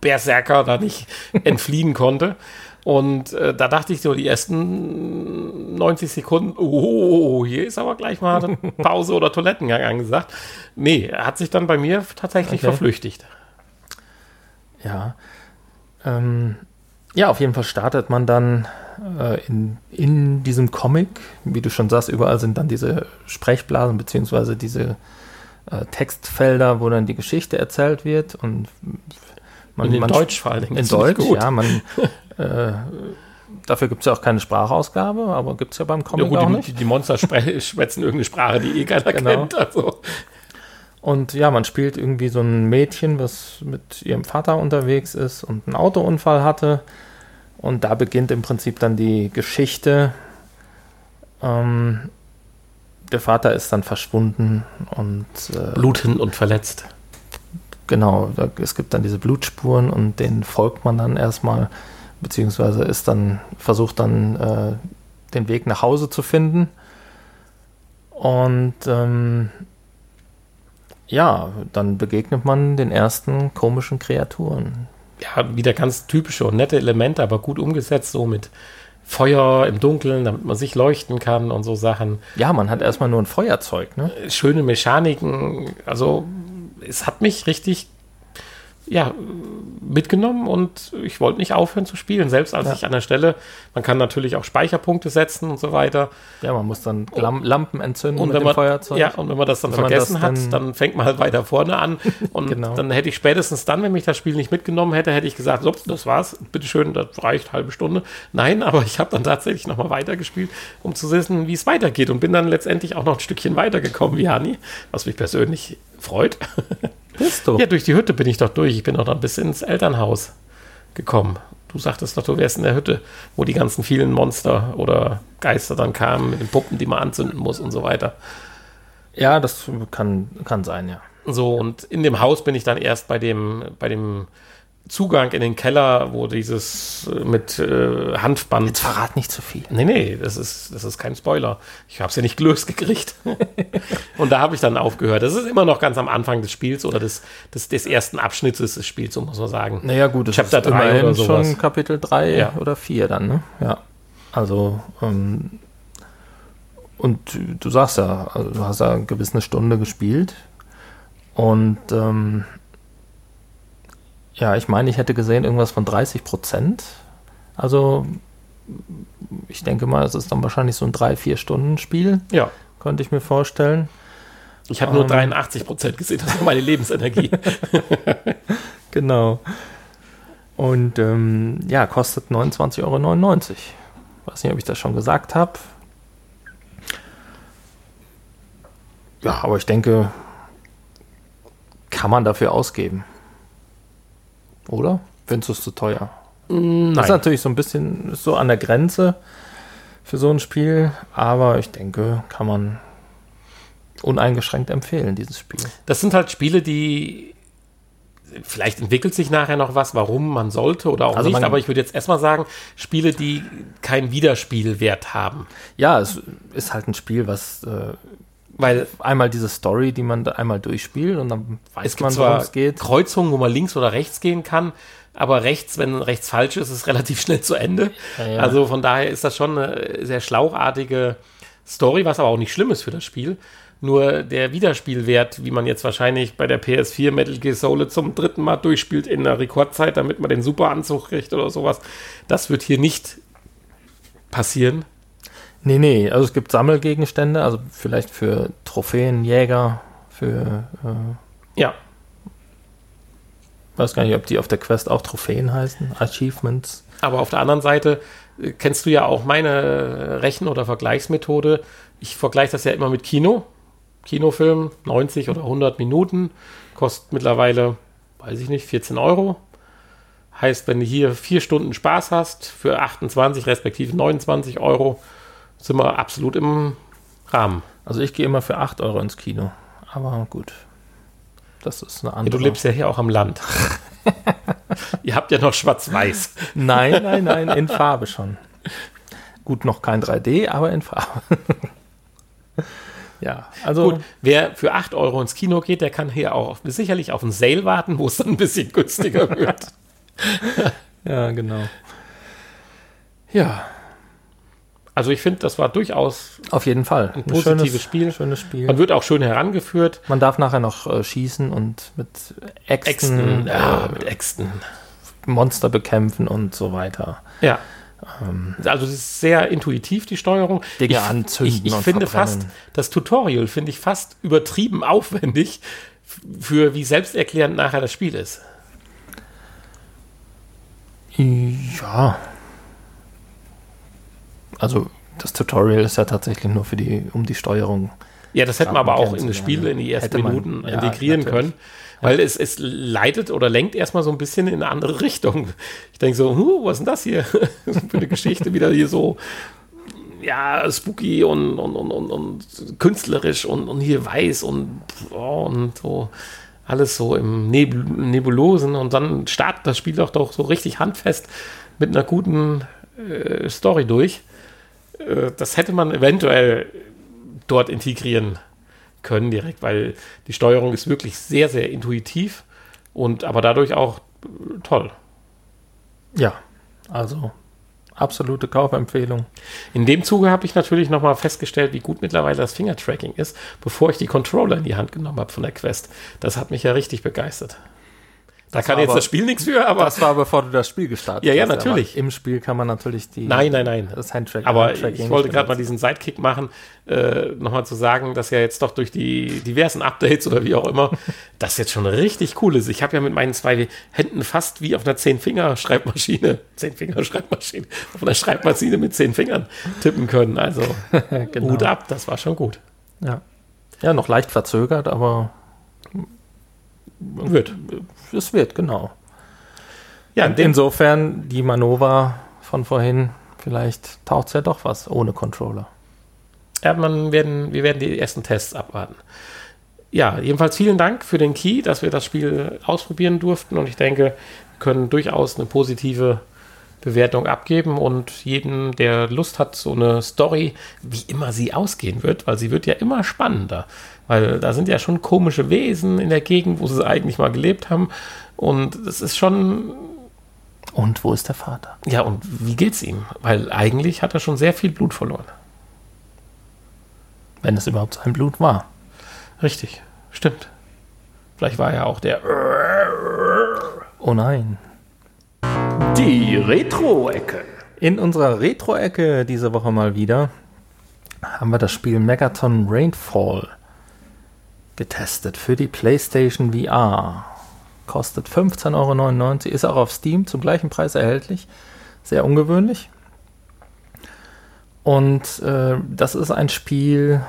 Berserker da nicht [LAUGHS] entfliehen konnte. Und äh, da dachte ich so, die ersten 90 Sekunden, oh, hier ist aber gleich mal eine [LAUGHS] Pause oder Toilettengang angesagt. Nee, er hat sich dann bei mir tatsächlich okay. verflüchtigt. Ja. Ähm, ja, auf jeden Fall startet man dann äh, in, in diesem Comic. Wie du schon sagst, überall sind dann diese Sprechblasen beziehungsweise diese äh, Textfelder, wo dann die Geschichte erzählt wird und man, in man, Deutsch vor allem. In Deutsch, ja. Man, [LAUGHS] äh, dafür gibt es ja auch keine Sprachausgabe, aber gibt es ja beim Comic ja, gut, auch die, nicht. Die Monster [LAUGHS] schwätzen irgendeine Sprache, die eh keiner genau. kennt. Also. Und ja, man spielt irgendwie so ein Mädchen, was mit ihrem Vater unterwegs ist und einen Autounfall hatte. Und da beginnt im Prinzip dann die Geschichte. Ähm, der Vater ist dann verschwunden und äh, blutend und verletzt. Genau, es gibt dann diese Blutspuren und denen folgt man dann erstmal, beziehungsweise ist dann, versucht dann äh, den Weg nach Hause zu finden. Und ähm, Ja, dann begegnet man den ersten komischen Kreaturen. Ja, wieder ganz typische und nette Elemente, aber gut umgesetzt, so mit Feuer im Dunkeln, damit man sich leuchten kann und so Sachen. Ja, man hat erstmal nur ein Feuerzeug, ne? Schöne Mechaniken, also es hat mich richtig ja, mitgenommen und ich wollte nicht aufhören zu spielen. Selbst als Ja. ich an der Stelle, man kann natürlich auch Speicherpunkte setzen und so weiter. Ja, man muss dann Lam Lampen entzünden Und mit dem man, Feuerzeug. ja, und wenn man das dann Wenn vergessen das hat, dann- dann fängt man halt weiter vorne an. [LAUGHS] Und Genau. dann hätte ich spätestens dann, wenn mich das Spiel nicht mitgenommen hätte, hätte ich gesagt, so, das war's, bitteschön, das reicht, halbe Stunde. Nein, aber ich habe dann tatsächlich nochmal weitergespielt, um zu wissen, wie es weitergeht. Und bin dann letztendlich auch noch ein Stückchen weitergekommen wie Hani, was mich persönlich freut. [LAUGHS] Bist du? Ja, durch die Hütte bin ich doch durch. Ich bin auch noch bis ins Elternhaus gekommen. Du sagtest doch, du wärst in der Hütte, wo die ganzen vielen Monster oder Geister dann kamen mit den Puppen, die man anzünden muss und so weiter. Ja, das kann, kann sein, ja. So, und in dem Haus bin ich dann erst bei dem, bei dem Zugang in den Keller, wo dieses äh, mit äh, Hanfband. Jetzt verrat nicht zu viel. Nee, nee, das ist, das ist kein Spoiler. Ich habe es ja nicht gelöst gekriegt. [LAUGHS] und da habe ich dann aufgehört. Das ist immer noch ganz am Anfang des Spiels oder des, des, des ersten Abschnittes des Spiels, so muss man sagen. Naja, gut, es Chapter ist 3 immerhin schon Kapitel 3 Ja. oder 4 dann, ne? Ja. Also, ähm, und du sagst ja, also du hast ja eine gewisse Stunde gespielt. Und ähm, ja, ich meine, ich hätte gesehen irgendwas von 30 Prozent. Also, ich denke mal, es ist dann wahrscheinlich so ein 3-4-Stunden-Spiel, Ja. könnte ich mir vorstellen. Ich habe nur Ähm. 83 Prozent gesehen, das war meine Lebensenergie. [LAUGHS] Genau. Und ähm, ja, kostet 29,99 Euro. Weiß nicht, ob ich das schon gesagt habe. Ja, aber ich denke, kann man dafür ausgeben. Oder? Findest du es zu teuer? Das ist Nein. natürlich so ein bisschen so an der Grenze für so ein Spiel, aber ich denke, kann man uneingeschränkt empfehlen, dieses Spiel. Das sind halt Spiele, die vielleicht entwickelt sich nachher noch was, warum man sollte oder auch Also nicht, aber ich würde jetzt erstmal sagen, Spiele, die keinen Wiederspielwert haben. Ja, es ist halt ein Spiel, was äh, Weil einmal diese Story, die man da einmal durchspielt und dann weiß man, worum es geht. Kreuzungen, wo man links oder rechts gehen kann, aber rechts, wenn rechts falsch ist, ist es [LAUGHS] relativ schnell zu Ende. Ja, ja. Also von daher ist das schon eine sehr schlauchartige Story, was aber auch nicht schlimm ist für das Spiel. Nur der Wiederspielwert, wie man jetzt wahrscheinlich bei der PS4 Metal Gear Solid zum dritten Mal durchspielt in einer Rekordzeit, damit man den Superanzug kriegt oder sowas, das wird hier nicht passieren. Nee, nee, also es gibt Sammelgegenstände, also vielleicht für Trophäenjäger, für, äh, Ja, weiß gar nicht, ob die auf der Quest auch Trophäen heißen, Achievements. Aber auf der anderen Seite äh, kennst du ja auch meine Rechen- oder Vergleichsmethode. Ich vergleiche das ja immer mit Kino. Kinofilm, 90 oder 100 Minuten, kostet mittlerweile, weiß ich nicht, 14 Euro. Heißt, wenn du hier vier Stunden Spaß hast, für 28 respektive 29 Euro, sind wir absolut im Rahmen. Also ich gehe immer für 8 Euro ins Kino, aber gut, das ist eine Ja, andere. du lebst ja hier auch am Land. [LAUGHS] Ihr habt ja noch schwarz-weiß. Nein, nein, nein, in Farbe schon. Gut, noch kein 3D, aber in Farbe. ja, also Gut, wer für 8 Euro ins Kino geht, der kann hier auch auf, sicherlich auf einen Sale warten, wo es dann ein bisschen günstiger [LAUGHS] wird. ja, genau. Ja, Also ich finde, das war durchaus, auf jeden Fall. Ein positives Spiel. Schönes Spiel. man wird auch schön herangeführt. Man darf nachher noch äh, schießen und mit Äxten, Äxten, ja, äh, mit Äxten. Monster bekämpfen und so weiter. Ja. Also es ist sehr intuitiv, die Steuerung. Dinge ich, anzünden Ich, ich und finde verbrennen. fast, das Tutorial finde ich fast übertrieben aufwendig für wie selbsterklärend nachher das Spiel ist. Ja. Also das Tutorial ist ja tatsächlich nur für die, um die Steuerung. Ja, das hätten wir aber auch in das. Spiel in die ersten man, Minuten ja, integrieren natürlich. können. Weil es, es leitet oder lenkt erstmal so ein bisschen in eine andere [LAUGHS] Richtung. Ich denke so, huh, was ist denn das hier [LAUGHS] für eine Geschichte? Wieder hier so, ja, spooky und, und, und, und, und künstlerisch und, und hier weiß und, oh, und so alles so im Nebul Nebulosen. Und dann startet das Spiel doch, doch so richtig handfest mit einer guten äh, Story durch. Äh, das hätte man eventuell dort integrieren können direkt, weil die Steuerung ist wirklich sehr, sehr intuitiv und aber dadurch auch toll. Ja, also absolute Kaufempfehlung. In dem Zuge habe ich natürlich nochmal festgestellt, wie gut mittlerweile das Fingertracking ist, bevor ich die Controller in die Hand genommen habe von der Quest. Das hat mich ja richtig begeistert. Da Das kann jetzt aber- das Spiel nichts für, aber. Das war bevor du das Spiel gestartet Ja, ja, hast. natürlich. Im Spiel kann man natürlich die. Nein, nein, nein. Das Handtracking. Aber Handtracking ich wollte gerade mal diesen Sidekick machen, äh, nochmal zu sagen, dass ja jetzt doch durch die diversen Updates oder wie auch immer, [LAUGHS] das jetzt schon richtig cool ist. Ich habe ja mit meinen zwei Händen fast wie auf einer Zehn-Finger-Schreibmaschine, [LAUGHS] Zehn-Finger-Schreibmaschine, auf einer Schreibmaschine mit zehn Fingern tippen können. Also [LAUGHS] Genau. Hut ab, das war schon gut. Ja. ja, noch leicht verzögert, aber Wird. es wird, genau. Ja, Und insofern die Manova von vorhin, vielleicht taucht ja doch was ohne Controller. Ja, man werden, wir werden die ersten Tests abwarten. Ja, jedenfalls vielen Dank für den Key, dass wir das Spiel ausprobieren durften und ich denke, wir können durchaus eine positive Bewertung abgeben und jeden, der Lust hat, so eine Story, wie immer sie ausgehen wird, weil sie wird ja immer spannender, weil da sind ja schon komische Wesen in der Gegend, wo sie eigentlich mal gelebt haben und es ist schon Und wo ist der Vater? ja, und wie geht's ihm? Weil eigentlich hat er schon sehr viel Blut verloren. Wenn es überhaupt sein Blut war. Richtig, stimmt. Vielleicht war er auch der. Oh nein. Die Retro-Ecke. In unserer Retro-Ecke diese Woche mal wieder haben wir das Spiel Megaton Rainfall getestet für die PlayStation VR. Kostet 15,99 Euro, ist auch auf Steam zum gleichen Preis erhältlich. Sehr ungewöhnlich. Und äh, das ist ein Spiel,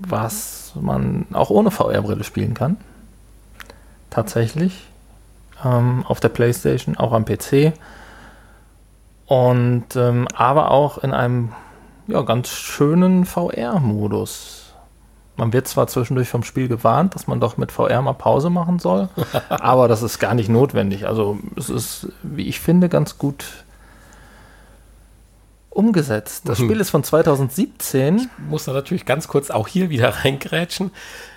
was man auch ohne VR-Brille spielen kann. Tatsächlich. Ähm, auf der PlayStation, auch am PC. Und ähm, aber auch in einem ja, ganz schönen VR-Modus. Man wird zwar zwischendurch vom Spiel gewarnt, dass man doch mit VR mal Pause machen soll, [LAUGHS] aber das ist gar nicht notwendig. Also es ist, wie ich finde, ganz gut umgesetzt. Das Mhm. Spiel ist von 2017. muss da natürlich ganz kurz auch hier wieder reingrätschen.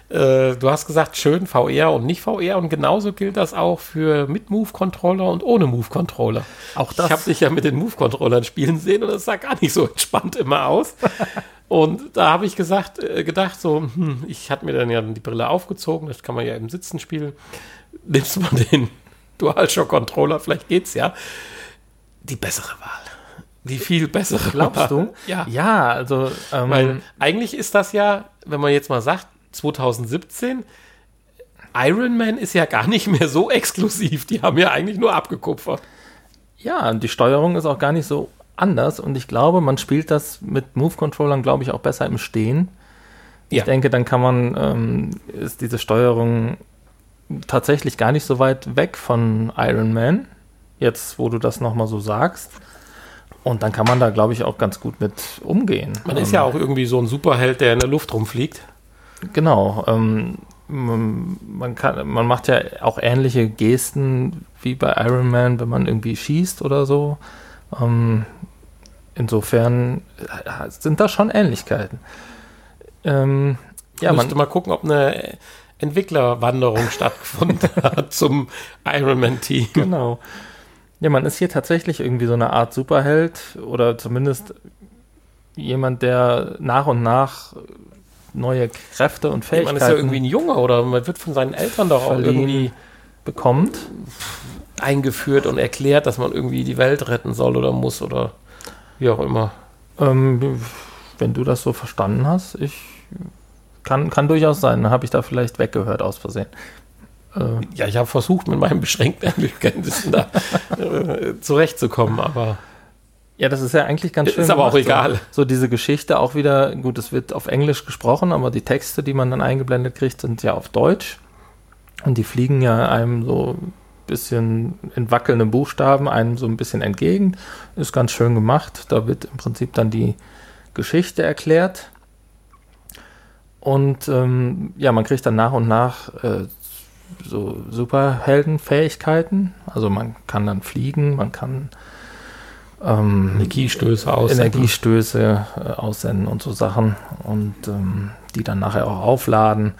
Äh, du hast gesagt, schön VR und nicht VR und genauso gilt das auch für mit Move-Controller und ohne Move-Controller. Auch Ich habe dich ja mit den Move-Controllern spielen sehen und das sah gar nicht so [LAUGHS] entspannt immer aus. Und da habe ich gesagt, äh, gedacht, so, hm, ich hatte mir dann ja die Brille aufgezogen, das kann man ja im Sitzen spielen. Nimmst mal den [LAUGHS] DualShock-Controller, vielleicht geht's ja. Die bessere Wahl. Die viel bessere Glaubst du? Ja. Ja, also ähm, Weil eigentlich ist das ja, wenn man jetzt mal sagt, 2017, Iron Man ist ja gar nicht mehr so exklusiv. Die haben ja eigentlich nur abgekupfert. Ja, und die Steuerung ist auch gar nicht so anders und ich glaube, man spielt das mit Move-Controllern, glaube ich, auch besser im Stehen. Ja. Ich denke, dann kann man, ähm, ist diese Steuerung tatsächlich gar nicht so weit weg von Iron Man, jetzt wo du das nochmal so sagst. Und dann kann man da, glaube ich, auch ganz gut mit umgehen. Man ist ja auch irgendwie so ein Superheld, der in der Luft rumfliegt. Genau. Ähm, man, man, kann, man macht ja auch ähnliche Gesten wie bei Iron Man, wenn man irgendwie schießt oder so. Ähm, insofern äh, sind da schon Ähnlichkeiten. Ähm, ja, Ja, müsste man, mal gucken, ob eine Entwicklerwanderung [LAUGHS] stattgefunden hat zum Iron Man-Team. genau. Ja, man ist hier tatsächlich irgendwie so eine Art Superheld oder zumindest jemand, der nach und nach neue Kräfte und Fähigkeiten Man ist ja irgendwie ein Junge oder man wird von seinen Eltern doch auch irgendwie bekommt. eingeführt und erklärt, dass man irgendwie die Welt retten soll oder muss oder wie auch immer. Ähm, wenn du das so verstanden hast, ich kann, kann durchaus sein. Dann habe ich da vielleicht weggehört aus Versehen. Äh, Ja, ich habe versucht, mit meinen beschränkten [LAUGHS] Englischkenntnissen da äh, zurechtzukommen, aber ja, das ist ja eigentlich ganz Ist schön. aber auch egal. So, so diese Geschichte auch wieder, gut, es wird auf Englisch gesprochen, aber die Texte, die man dann eingeblendet kriegt, sind ja auf Deutsch. Und die fliegen ja einem so ein bisschen in wackelnden Buchstaben einem so ein bisschen entgegen. Ist ganz schön gemacht. Da wird im Prinzip dann die Geschichte erklärt. Und ähm, ja, man kriegt dann nach und nach äh, so Superheldenfähigkeiten. Also man kann dann fliegen, man kann ähm, Energiestöße aussenden. Energiestöße äh, aussenden und so Sachen und ähm, die dann nachher auch aufladen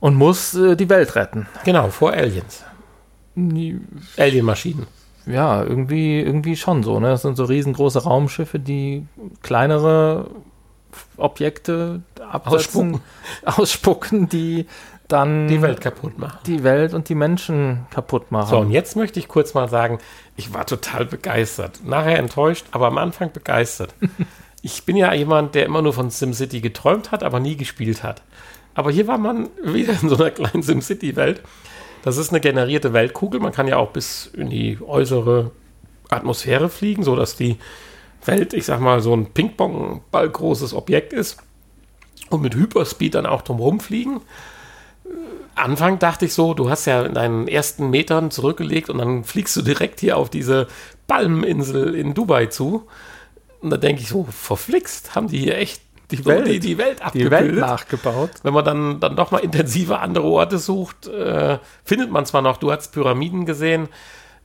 und muss äh, die Welt retten. Genau, vor Aliens. Alien-Maschinen. Ja, irgendwie, irgendwie schon so. Ne? Das sind so riesengroße Raumschiffe, die kleinere Objekte absetzen, ausspucken, [LAUGHS] ausspucken die dann die Welt kaputt machen. Die Welt und die Menschen kaputt machen. So, und jetzt möchte ich kurz mal sagen, ich war total begeistert. Nachher enttäuscht, aber am Anfang begeistert. [LAUGHS] ich bin ja jemand, der immer nur von SimCity geträumt hat, aber nie gespielt hat. Aber hier war man wieder in so einer kleinen SimCity-Welt. Das ist eine generierte Weltkugel. Man kann ja auch bis in die äußere Atmosphäre fliegen, sodass die Welt, ich sag mal, so ein Ping-Pong-Ball großes Objekt ist. Und mit Hyperspeed dann auch drumherum fliegen. Anfang dachte ich so, du hast ja in deinen ersten Metern zurückgelegt und dann fliegst du direkt hier auf diese Palmeninsel in Dubai zu. Und da denke ich so, verflixt, haben die hier echt die Welt, die, die Welt abgebildet. Die Welt nachgebaut. Wenn man dann, dann doch mal intensiver andere Orte sucht, äh, findet man zwar noch, du hast Pyramiden gesehen,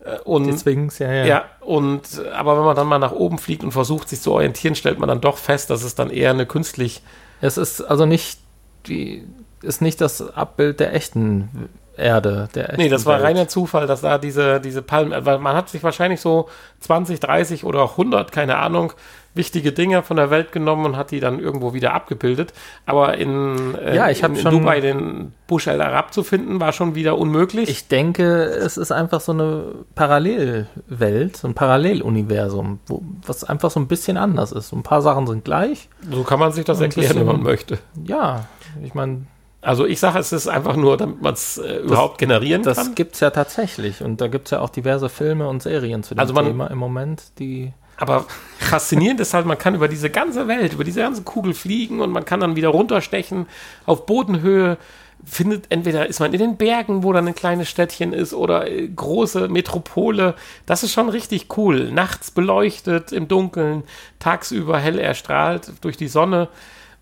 äh, und, Sphinx, ja, ja. Ja, und, aber wenn man dann mal nach oben fliegt und versucht, sich zu orientieren, stellt man dann doch fest, dass es dann eher eine künstlich. Es ist also nicht die, ist nicht das Abbild der echten Erde. Der echten nee, das war reiner Zufall, dass da diese, diese Palmen, weil man hat sich wahrscheinlich so 20, 30 oder auch 100, keine Ahnung, wichtige Dinge von der Welt genommen und hat die dann irgendwo wieder abgebildet. Aber in, äh, ja, ich in, in Dubai den Bush El Arab zu finden, war schon wieder unmöglich. Ich denke, es ist einfach so eine Parallelwelt, so ein Paralleluniversum, wo, was einfach so ein bisschen anders ist. ein paar Sachen sind gleich. So kann man sich das erklären, bisschen, wenn man möchte. Ja, ich meine, also ich sage, es ist einfach nur, damit man es äh, überhaupt generieren das kann. Das gibt es ja tatsächlich. Und da gibt es ja auch diverse Filme und Serien zu dem also man, Thema im Moment, die. Aber faszinierend ist halt, man kann über diese ganze Welt, über diese ganze Kugel fliegen und man kann dann wieder runterstechen auf Bodenhöhe. Findet, entweder ist man in den Bergen, wo dann ein kleines Städtchen ist, oder äh, große Metropole. Das ist schon richtig cool. Nachts beleuchtet, im Dunkeln, tagsüber hell erstrahlt durch die Sonne.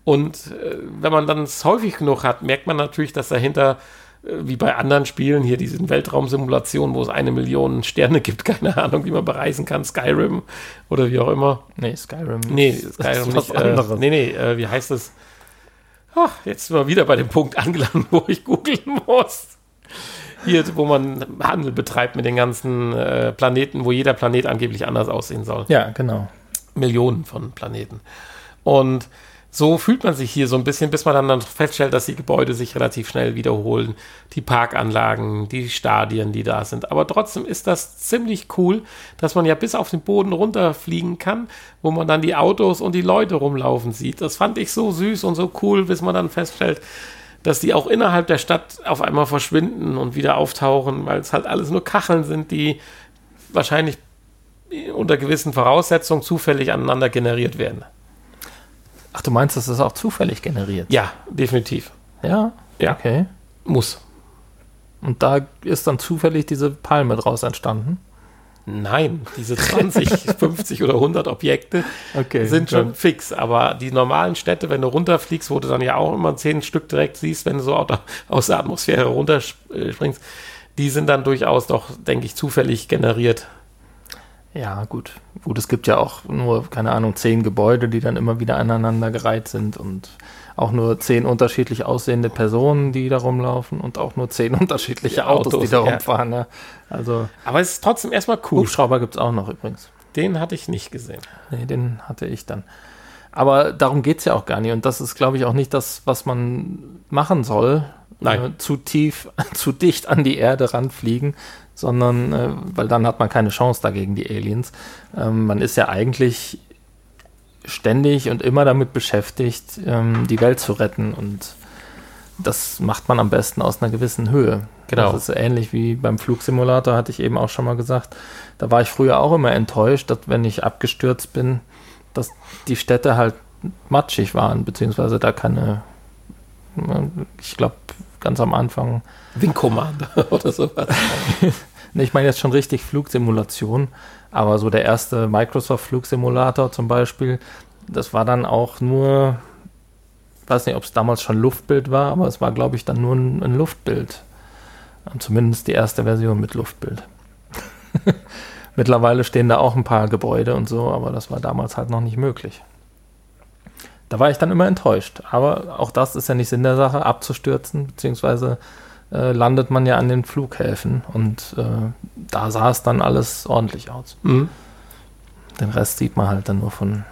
Und äh, wenn man dann es häufig genug hat, merkt man natürlich, dass dahinter, äh, wie bei anderen Spielen, hier diesen Weltraumsimulationen, wo es eine Million Sterne gibt, [LAUGHS] keine Ahnung, die man bereisen kann, Skyrim oder wie auch immer. Nee, Skyrim. Nee, [LAUGHS] Skyrim nicht. Äh, nee, nee, äh, wie heißt es? Ach, jetzt sind wir wieder bei dem Punkt [LAUGHS] angelangt, wo ich googeln muss. Hier, wo man Handel betreibt mit den ganzen äh, Planeten, wo jeder Planet angeblich anders aussehen soll. Ja, genau. Millionen von Planeten. Und so fühlt man sich hier so ein bisschen, bis man dann, dann feststellt, dass die Gebäude sich relativ schnell wiederholen. Die Parkanlagen, die Stadien, die da sind. Aber trotzdem ist das ziemlich cool, dass man ja bis auf den Boden runterfliegen kann, wo man dann die Autos und die Leute rumlaufen sieht. Das fand ich so süß und so cool, bis man dann feststellt, dass die auch innerhalb der Stadt auf einmal verschwinden und wieder auftauchen, weil es halt alles nur Kacheln sind, die wahrscheinlich unter gewissen Voraussetzungen zufällig aneinander generiert werden. Ach, du meinst, das ist auch zufällig generiert? Ja, definitiv. Ja? Ja. Okay. Muss. Und da ist dann zufällig diese Palme draus entstanden? Nein, diese 20, 50 [LAUGHS] oder 100 Objekte okay, sind schon ja. fix. Aber die normalen Städte, wenn du runterfliegst, wo du dann ja auch immer zehn Stück direkt siehst, wenn du so aus der Atmosphäre runterspringst, die sind dann durchaus doch, denke ich, zufällig generiert. Ja, gut. Gut, es gibt ja auch nur, keine Ahnung, zehn Gebäude, die dann immer wieder aneinander gereiht sind und auch nur zehn unterschiedlich aussehende Personen, die da rumlaufen und auch nur zehn [LAUGHS] unterschiedliche ja, Autos, Autos, die da ja. rumfahren. Ne? Also, Aber es ist trotzdem erstmal cool. Hubschrauber gibt es auch noch übrigens. Den hatte ich nicht gesehen. Nee, den hatte ich dann. Aber darum geht es ja auch gar nicht. Und das ist, glaube ich, auch nicht das, was man machen soll. Nein. Äh, zu tief, [LAUGHS] zu dicht an die Erde ranfliegen, sondern äh, weil dann hat man keine Chance dagegen die Aliens. Ähm, man ist ja eigentlich ständig und immer damit beschäftigt, ähm, die Welt zu retten und das macht man am besten aus einer gewissen Höhe. Genau. Das ist ähnlich wie beim Flugsimulator, hatte ich eben auch schon mal gesagt. Da war ich früher auch immer enttäuscht, dass wenn ich abgestürzt bin, dass die Städte halt matschig waren, beziehungsweise da keine, ich glaube, ganz am Anfang. Wing Commander [LAUGHS] oder sowas. [LAUGHS] ich meine jetzt schon richtig Flugsimulation, aber so der erste Microsoft Flugsimulator zum Beispiel, das war dann auch nur, weiß nicht, ob es damals schon Luftbild war, aber es war, glaube ich, dann nur ein, ein Luftbild. Zumindest die erste Version mit Luftbild. Mittlerweile stehen da auch ein paar Gebäude und so, aber das war damals halt noch nicht möglich. Da war ich dann immer enttäuscht. Aber auch das ist ja nicht Sinn der Sache, abzustürzen, beziehungsweise äh, landet man ja an den Flughäfen und äh, da sah es dann alles ordentlich aus. Mhm. Den Rest sieht man halt dann nur von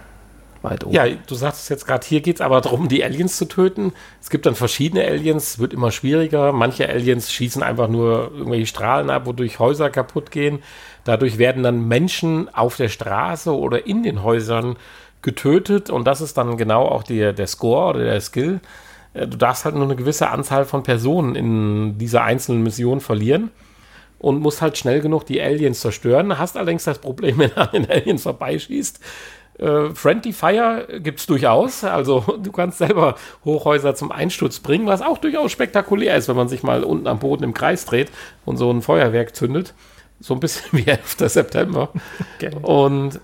weit oben. Ja, du sagst es jetzt gerade, hier geht es aber darum, die Aliens zu töten. Es gibt dann verschiedene Aliens, wird immer schwieriger. Manche Aliens schießen einfach nur irgendwelche Strahlen ab, wodurch Häuser kaputt gehen. Dadurch werden dann Menschen auf der Straße oder in den Häusern getötet und das ist dann genau auch die, der Score oder der Skill. Äh, du darfst halt nur eine gewisse Anzahl von Personen in dieser einzelnen Mission verlieren und musst halt schnell genug die Aliens zerstören. Hast allerdings das Problem, [LAUGHS] wenn du an den Aliens vorbeischießt. Äh, Friendly Fire gibt es durchaus. Also [LAUGHS] du kannst selber Hochhäuser zum Einsturz bringen, was auch durchaus spektakulär ist, wenn man sich mal unten am Boden im Kreis dreht und so ein Feuerwerk zündet. So ein bisschen [LAUGHS] wie 11. September. Okay. Und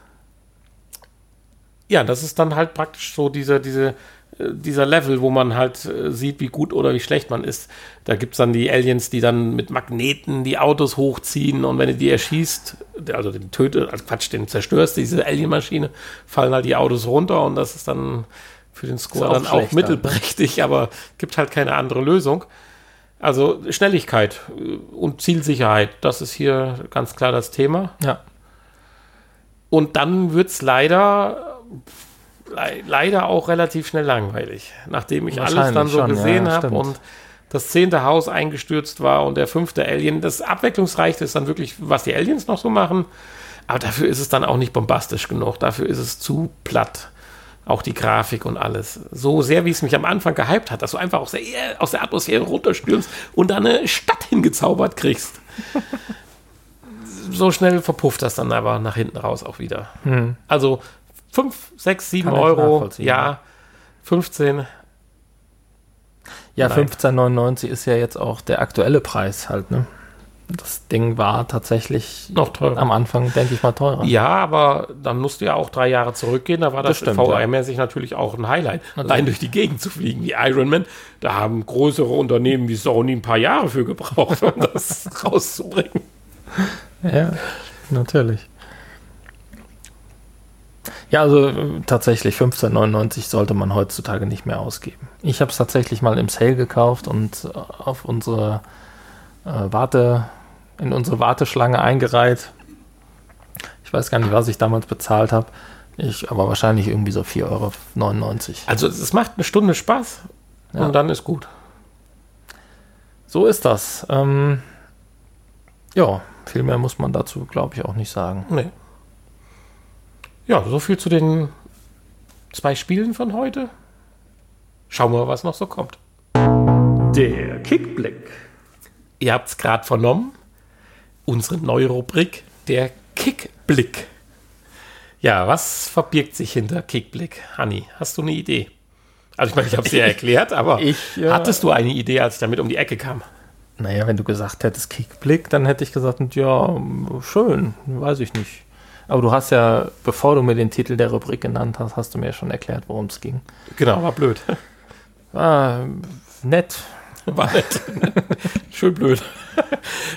ja, das ist dann halt praktisch so diese, diese dieser Level, wo man halt äh, sieht, wie gut oder wie schlecht man ist. Da gibt es dann die Aliens, die dann mit Magneten die Autos hochziehen und wenn du die erschießt, also den tötet, also Quatsch, den zerstörst, diese Alien-Maschine, fallen halt die Autos runter und das ist dann für den Score auch dann auch mittelprächtig, aber gibt halt keine andere Lösung. Also Schnelligkeit äh, und Zielsicherheit, das ist hier ganz klar das Thema. Ja. Und dann wird es leider le leider auch relativ schnell langweilig. Nachdem ich alles dann so schon, gesehen ja, habe und das zehnte Haus eingestürzt war und der fünfte Alien. Das Abwechslungsreichste ist dann wirklich, was die Aliens noch so machen. Aber dafür ist es dann auch nicht bombastisch genug. Dafür ist es zu platt. Auch die Grafik und alles. So sehr, wie es mich am Anfang gehypt hat, dass du einfach aus der, aus der Atmosphäre runterstürmst und da eine Stadt hingezaubert kriegst. so schnell verpufft das dann aber nach hinten raus auch wieder. Hm. Also 5, 6, 7 Euro, ja, 15. Ja, 15,99 ist ja jetzt auch der aktuelle Preis halt, ne? Das Ding war tatsächlich noch teurer. Am Anfang, denke ich mal, teurer. Ja, aber dann musst du ja auch drei Jahre zurückgehen. Da war das, das VR-mäßig ja. natürlich auch ein Highlight. Allein durch die Gegend zu fliegen wie Iron Man. Da haben größere Unternehmen wie Sony ein paar Jahre für gebraucht, um [LAUGHS] das rauszubringen. Ja, natürlich. Ja, also äh, tatsächlich 15,99 sollte man heutzutage nicht mehr ausgeben. Ich habe es tatsächlich mal im Sale gekauft und äh, auf unsere äh, Warte, in unsere Warteschlange eingereiht. Ich weiß gar nicht, was ich damals bezahlt habe. Ich, aber wahrscheinlich irgendwie so 4,99 Euro. Also es macht eine Stunde Spaß ja. und dann ist gut. So ist das. Ähm, ja, viel mehr muss man dazu, glaube ich, auch nicht sagen. Nee. Ja, so viel zu den zwei Spielen von heute. Schauen wir mal, was noch so kommt. Der Kickblick. Ihr habt es gerade vernommen. Unsere neue Rubrik, der Kickblick. Ja, was verbirgt sich hinter Kickblick? Hanni, hast du eine Idee? Also ich meine, ich habe es dir [LAUGHS] erklärt, aber ich, ja. hattest du eine Idee, als ich damit um die Ecke kam? Naja, wenn du gesagt hättest Kickblick, dann hätte ich gesagt, ja, schön, weiß ich nicht. Aber du hast ja, bevor du mir den Titel der Rubrik genannt hast, hast du mir schon erklärt, worum es ging. Genau, war blöd. War nett. [LAUGHS] War nett. Schön blöd.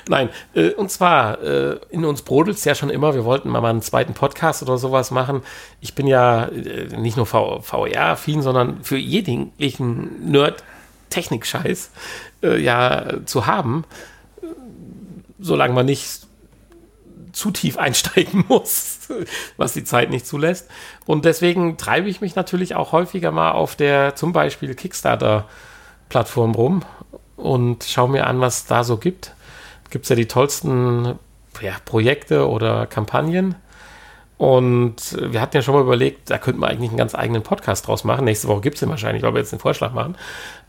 Nein, äh, und zwar, äh, in uns brodelt es ja schon immer, wir wollten mal einen zweiten Podcast oder sowas machen. Ich bin ja äh, nicht nur VR-affin, sondern für jeden Nerd-Technik-Scheiß äh, ja zu haben, solange man nicht zu tief einsteigen [LAUGHS] muss, was die Zeit nicht zulässt. Und deswegen treibe ich mich natürlich auch häufiger mal auf der zum Beispiel Kickstarter-Plattform rum und schaue mir an, was da so gibt. Gibt es ja die tollsten ja, Projekte oder Kampagnen. Und wir hatten ja schon mal überlegt, da könnten wir eigentlich einen ganz eigenen Podcast draus machen. Nächste Woche gibt es den wahrscheinlich, weil wir jetzt den Vorschlag machen.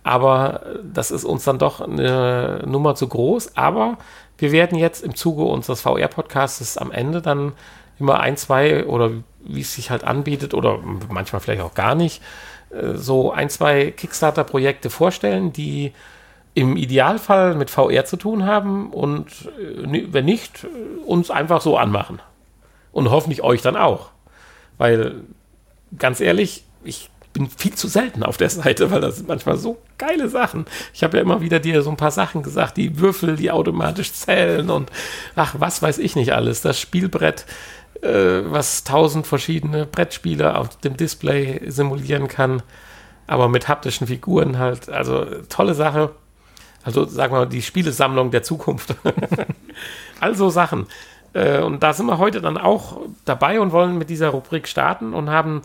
Aber das ist uns dann doch eine Nummer zu groß. Aber wir werden jetzt im Zuge unseres VR-Podcasts am Ende dann immer ein, zwei oder wie es sich halt anbietet oder manchmal vielleicht auch gar nicht, so ein, zwei Kickstarter-Projekte vorstellen, die im Idealfall mit VR zu tun haben und äh, wenn nicht, uns einfach so anmachen. Und hoffentlich euch dann auch. Weil, ganz ehrlich, ich bin viel zu selten auf der Seite, weil das sind manchmal so geile Sachen. Ich habe ja immer wieder dir so ein paar Sachen gesagt, die Würfel, die automatisch zählen und ach, was weiß ich nicht alles. Das Spielbrett, äh, was tausend verschiedene Brettspiele auf dem Display simulieren kann, aber mit haptischen Figuren halt. Also tolle Sache. Also sagen wir mal, die Spielesammlung der Zukunft. [LAUGHS] also Sachen. Äh, und da sind wir heute dann auch dabei und wollen mit dieser Rubrik starten und haben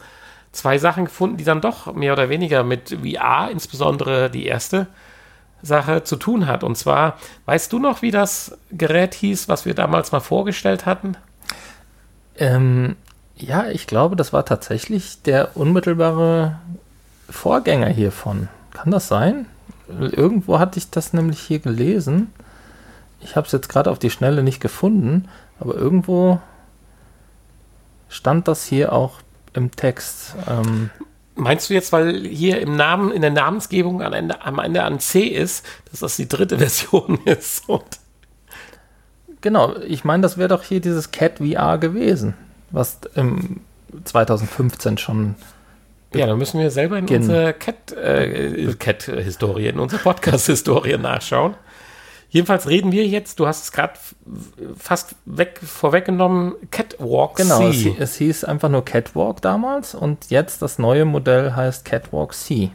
zwei Sachen gefunden, die dann doch mehr oder weniger mit VR, insbesondere die erste Sache, zu tun hat. Und zwar, weißt du noch, wie das Gerät hieß, was wir damals mal vorgestellt hatten? Ähm, ja, ich glaube, das war tatsächlich der unmittelbare Vorgänger hiervon. Kann das sein? Irgendwo hatte ich das nämlich hier gelesen. Ich habe es jetzt gerade auf die Schnelle nicht gefunden, aber irgendwo stand das hier auch im Text. Ähm, Meinst du jetzt, weil hier im Namen, in der Namensgebung am Ende, am Ende an C ist, dass das die dritte [LAUGHS] Version ist? Und genau, ich meine, das wäre doch hier dieses Cat VR gewesen, was im 2015 schon. Ja, dann müssen wir selber in Gen- unsere Cat, äh, Cat-Historie, in unsere Podcast-Historie nachschauen. Jedenfalls reden wir jetzt, du hast es gerade fast weg, vorweggenommen, Catwalk Genau, es, C. es hieß einfach nur Catwalk damals und jetzt das neue Modell heißt Catwalk C.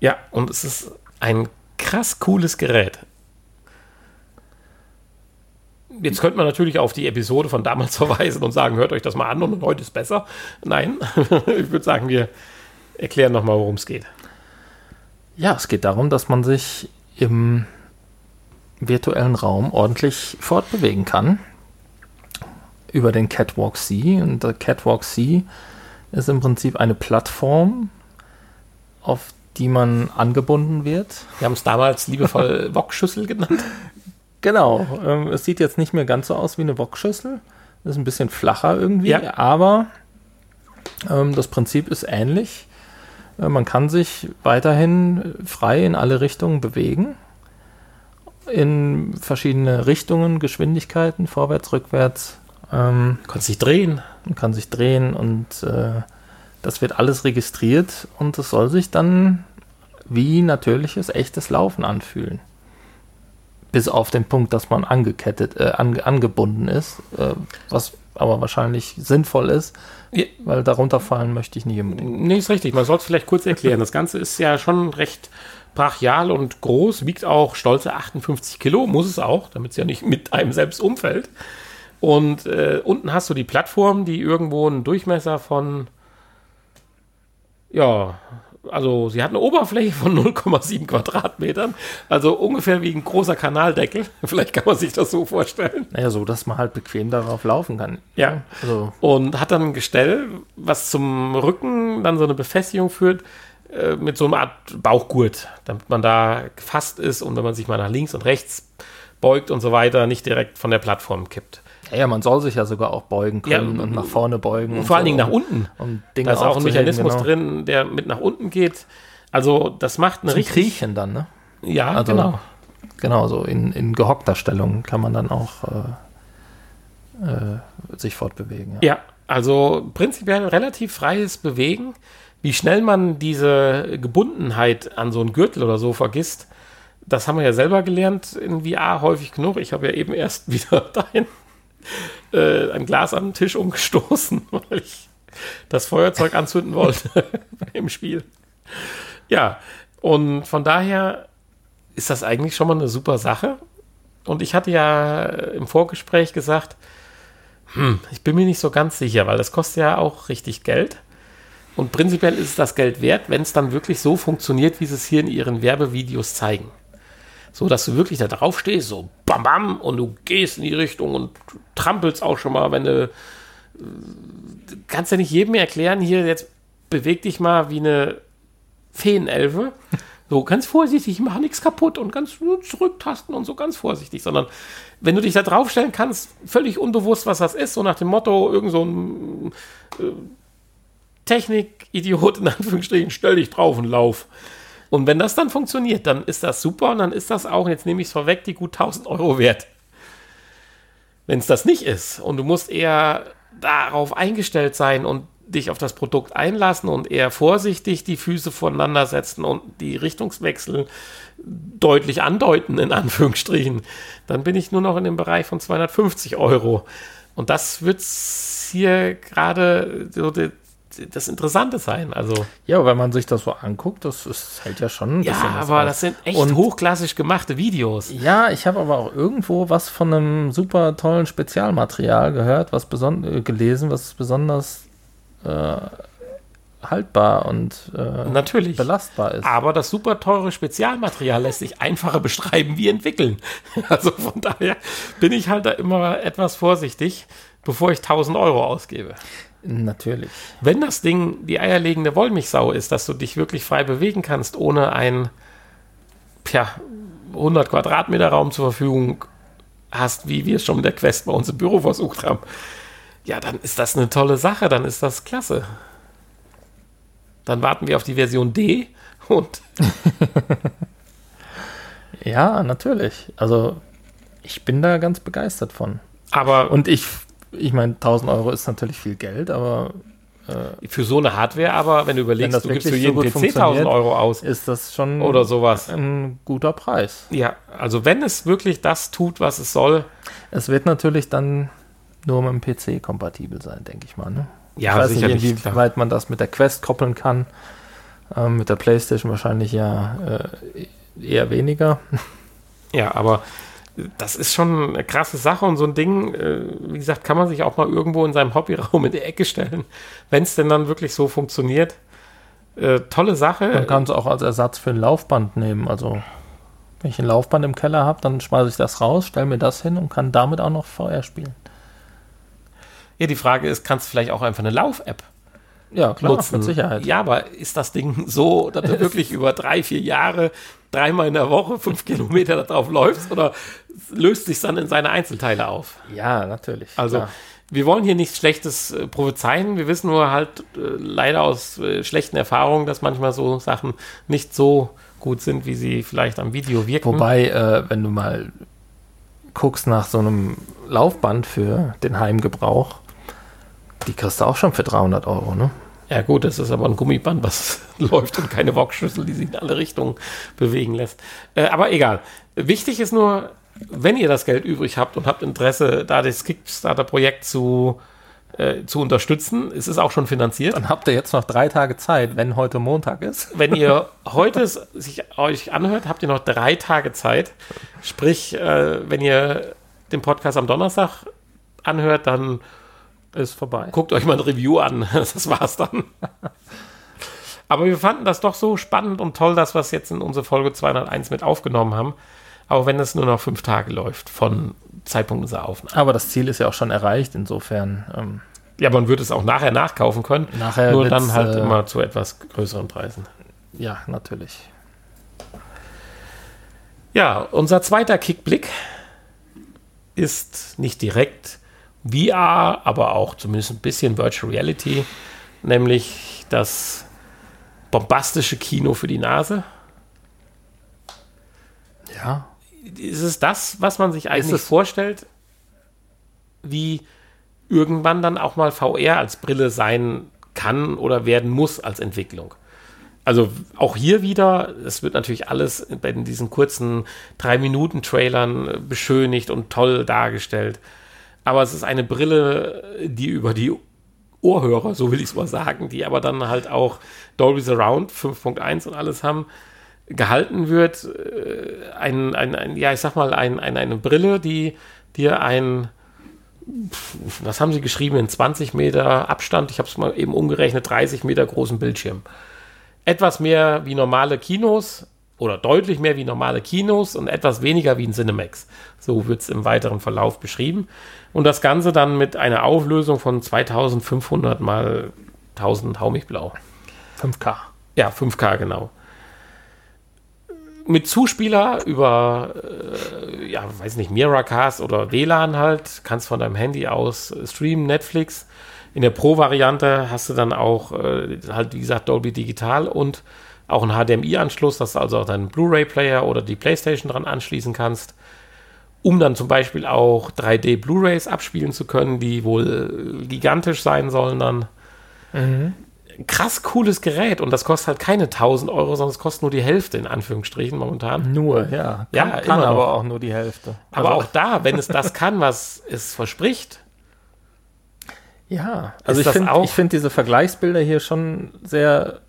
Ja, und es ist ein krass cooles Gerät. Jetzt könnte man natürlich auf die Episode von damals [LAUGHS] verweisen und sagen, hört euch das mal an und heute ist besser. Nein, [LAUGHS] ich würde sagen, wir erklären nochmal, worum es geht. Ja, es geht darum, dass man sich im virtuellen Raum ordentlich fortbewegen kann. Über den Catwalk C. Und der Catwalk C ist im Prinzip eine Plattform, auf die man angebunden wird. Wir haben es damals liebevoll [LAUGHS] Wokschüssel genannt. Genau. Ähm, es sieht jetzt nicht mehr ganz so aus wie eine Wokschüssel. Ist ein bisschen flacher irgendwie, Ja. aber ähm, das Prinzip ist ähnlich. Äh, man kann sich weiterhin frei in alle Richtungen bewegen. In verschiedene Richtungen, Geschwindigkeiten, vorwärts, rückwärts. Ähm, Du kannst dich drehen. man kann sich drehen und äh, das wird alles registriert und es soll sich dann wie natürliches, echtes Laufen anfühlen. Bis auf den Punkt, dass man angekettet, äh, ange angebunden ist, äh, was aber wahrscheinlich sinnvoll ist, Ja. weil darunter fallen möchte ich nicht unbedingt. Nee, ist richtig. Man soll es vielleicht kurz erklären. Das Ganze ist ja schon recht brachial und groß, wiegt auch stolze 58 Kilo, muss es auch, damit es ja nicht mit einem selbst umfällt. Und äh, unten hast du die Plattform, die irgendwo einen Durchmesser von, ja, also sie hat eine Oberfläche von [LAUGHS] 0,7 Quadratmetern, also ungefähr wie ein großer Kanaldeckel. [LAUGHS] Vielleicht kann man sich das so vorstellen. Naja, so, dass man halt bequem darauf laufen kann. Ja. Also, und hat dann ein Gestell, was zum Rücken dann so eine Befestigung führt äh, mit so einer Art Bauchgurt, damit man da gefasst ist und wenn man sich mal nach links und rechts beugt und so weiter, nicht direkt von der Plattform kippt. Ja, ja, man soll sich ja sogar auch beugen können Ja, und nach vorne beugen. Und vor allen so, Dingen nach unten. Um Dinge Da ist auch ein Mechanismus genau. drin, der mit nach unten geht. Also das macht eine Zum richtig... Kriechen dann, ne? Ja, Also- genau. Genau, so in, in gehockter Stellung kann man dann auch äh, äh, sich fortbewegen. Ja. Ja, also prinzipiell relativ freies Bewegen. Wie schnell man diese Gebundenheit an so einen Gürtel oder so vergisst, das haben wir ja selber gelernt in VR häufig genug. Ich habe ja eben erst [LAUGHS] wieder dahin äh, ein Glas den Tisch umgestoßen, [LAUGHS] weil ich das Feuerzeug anzünden wollte [LAUGHS] im Spiel. Ja, und von daher ist das eigentlich schon mal eine super Sache. Und ich hatte ja im Vorgespräch gesagt, hm, ich bin mir nicht so ganz sicher, weil das kostet ja auch richtig Geld. Und prinzipiell ist es das Geld wert, wenn es dann wirklich so funktioniert, wie sie es hier in ihren Werbevideos zeigen. So, dass du wirklich da drauf stehst, so bam bam, und du gehst in die Richtung und trampelst auch schon mal, wenn du. Du kannst ja nicht jedem erklären, hier jetzt beweg dich mal wie eine Feenelfe. So ganz vorsichtig, mach nichts kaputt und ganz nur zurücktasten und so ganz vorsichtig, sondern wenn du dich da draufstellen kannst, völlig unbewusst, was das ist, so nach dem Motto, irgend so ein äh, Technik-Idiot in Anführungsstrichen, stell dich drauf und lauf. Und wenn das dann funktioniert, dann ist das super und dann ist das auch, jetzt nehme ich es vorweg, die gut 1000 Euro wert. Wenn es das nicht ist und du musst eher darauf eingestellt sein und dich auf das Produkt einlassen und eher vorsichtig die Füße voneinander setzen und die Richtungswechsel deutlich andeuten, in Anführungsstrichen, dann bin ich nur noch in dem Bereich von 250 Euro. Und das wird hier gerade so das Interessante sein. Also ja, wenn man sich das so anguckt, das ist, hält ja schon ein ja, bisschen. Ja, aber auf. das sind echt und, hochklassig gemachte Videos. Ja, ich habe aber auch irgendwo was von einem super tollen Spezialmaterial gehört, was beson äh, gelesen, was besonders äh, haltbar und äh, Natürlich. belastbar ist. Aber das super teure Spezialmaterial lässt sich einfacher beschreiben wie entwickeln. [LAUGHS] Also von daher bin ich halt da immer etwas vorsichtig, bevor ich 1000 Euro ausgebe. Natürlich. Wenn das Ding die eierlegende Wollmilchsau ist, dass du dich wirklich frei bewegen kannst, ohne ein ja, 100 Quadratmeter Raum zur Verfügung hast, wie wir es schon mit der Quest bei uns im Büro versucht haben, ja, dann ist das eine tolle Sache, dann ist das klasse. Dann warten wir auf die Version D und. [LAUGHS] ja, natürlich. Also, ich bin da ganz begeistert von. Aber. Und ich, ich meine, 1000 Euro ist natürlich viel Geld, aber. Äh, für so eine Hardware, aber wenn du überlegst, wenn du gibst für jeden so PC 1000 Euro aus. Ist das schon. Oder sowas. Ein guter Preis. Ja, also wenn es wirklich das tut, was es soll. Es wird natürlich dann nur mit dem PC kompatibel sein, denke ich mal. Ne? Ja, ich weiß sicherlich, nicht, wie weit man das mit der Quest koppeln kann. Ähm, mit der PlayStation wahrscheinlich ja äh, eher weniger. Ja, aber das ist schon eine krasse Sache und so ein Ding, äh, wie gesagt, kann man sich auch mal irgendwo in seinem Hobbyraum [LAUGHS] in die Ecke stellen, wenn es denn dann wirklich so funktioniert. Äh, tolle Sache. Man kann es auch als Ersatz für ein Laufband nehmen. Also, wenn ich ein Laufband im Keller habe, dann schmeiße ich das raus, stelle mir das hin und kann damit auch noch VR spielen. Ja, die Frage ist, kannst du vielleicht auch einfach eine Lauf-App ja, klar, nutzen? mit Sicherheit. Ja, aber ist das Ding so, dass du [LAUGHS] wirklich über drei, vier Jahre dreimal in der Woche fünf [LAUGHS] Kilometer darauf läufst oder löst sich dann in seine Einzelteile auf? Ja, natürlich. Also klar. wir wollen hier nichts Schlechtes äh, prophezeien. Wir wissen nur halt äh, leider aus äh, schlechten Erfahrungen, dass manchmal so Sachen nicht so gut sind, wie sie vielleicht am Video wirken. Wobei, äh, wenn du mal guckst nach so einem Laufband für den Heimgebrauch, die kriegst du auch schon für 300 Euro, ne? Ja gut, das ist aber ein Gummiband, was [LAUGHS] läuft und keine Boxschlüssel, die sich in alle Richtungen bewegen lässt. Äh, aber egal. Wichtig ist nur, wenn ihr das Geld übrig habt und habt Interesse, da das Kickstarter-Projekt zu, äh, zu unterstützen, es ist auch schon finanziert. Dann habt ihr jetzt noch drei Tage Zeit, wenn heute Montag ist. [LAUGHS] Wenn ihr heute sich euch anhört, habt ihr noch drei Tage Zeit. Sprich, äh, wenn ihr den Podcast am Donnerstag anhört, dann ist vorbei. Guckt euch mal ein Review an. [LAUGHS] Das war's dann. Aber wir fanden das doch so spannend und toll, dass wir es jetzt in unsere Folge 201 mit aufgenommen haben. Auch wenn es nur noch fünf Tage läuft von Zeitpunkt unserer Aufnahme. Aber das Ziel ist ja auch schon erreicht, insofern. Ähm, ja, man wird es auch nachher nachkaufen können. Nachher nur dann halt äh, immer zu etwas größeren Preisen. Ja, natürlich. Ja, unser zweiter Kickblick ist nicht direkt VR, aber auch zumindest ein bisschen Virtual Reality, nämlich das bombastische Kino für die Nase. Ja. Ist es das, was man sich eigentlich vorstellt, wie irgendwann dann auch mal VR als Brille sein kann oder werden muss als Entwicklung? Also auch hier wieder, es wird natürlich alles bei diesen kurzen drei Minuten Trailern beschönigt und toll dargestellt aber es ist eine Brille, die über die Ohrhörer, so will ich es mal sagen, die aber dann halt auch Dolby Surround 5.1 und alles haben, gehalten wird. Äh, ein, ein, ein, ja, ich sag mal, ein, ein, eine Brille, die dir ein, was haben sie geschrieben, in 20 Meter Abstand, ich habe es mal eben umgerechnet, 30 Meter großen Bildschirm. Etwas mehr wie normale Kinos, oder deutlich mehr wie normale Kinos und etwas weniger wie ein Cinemax. So wird es im weiteren Verlauf beschrieben. Und das Ganze dann mit einer Auflösung von 2500 mal 1000 Haumichblau. 5K. Ja, 5K, genau. Mit Zuspieler über, äh, ja, weiß nicht, Miracast oder WLAN halt, kannst von deinem Handy aus streamen, Netflix. In der Pro-Variante hast du dann auch äh, halt, wie gesagt, Dolby Digital und auch einen HDMI-Anschluss, dass du also auch deinen Blu-ray-Player oder die PlayStation dran anschließen kannst, um dann zum Beispiel auch 3D Blu-rays abspielen zu können, die wohl gigantisch sein sollen dann. Mhm. Krass cooles Gerät und das kostet halt keine 1000 Euro, sondern es kostet nur die Hälfte in Anführungsstrichen momentan. Nur, ja. Ja, kann, immer kann aber noch. auch nur die Hälfte. Aber Also, auch da, wenn es das kann, was es verspricht, Ja, also Ist ich finde find diese Vergleichsbilder hier schon sehr.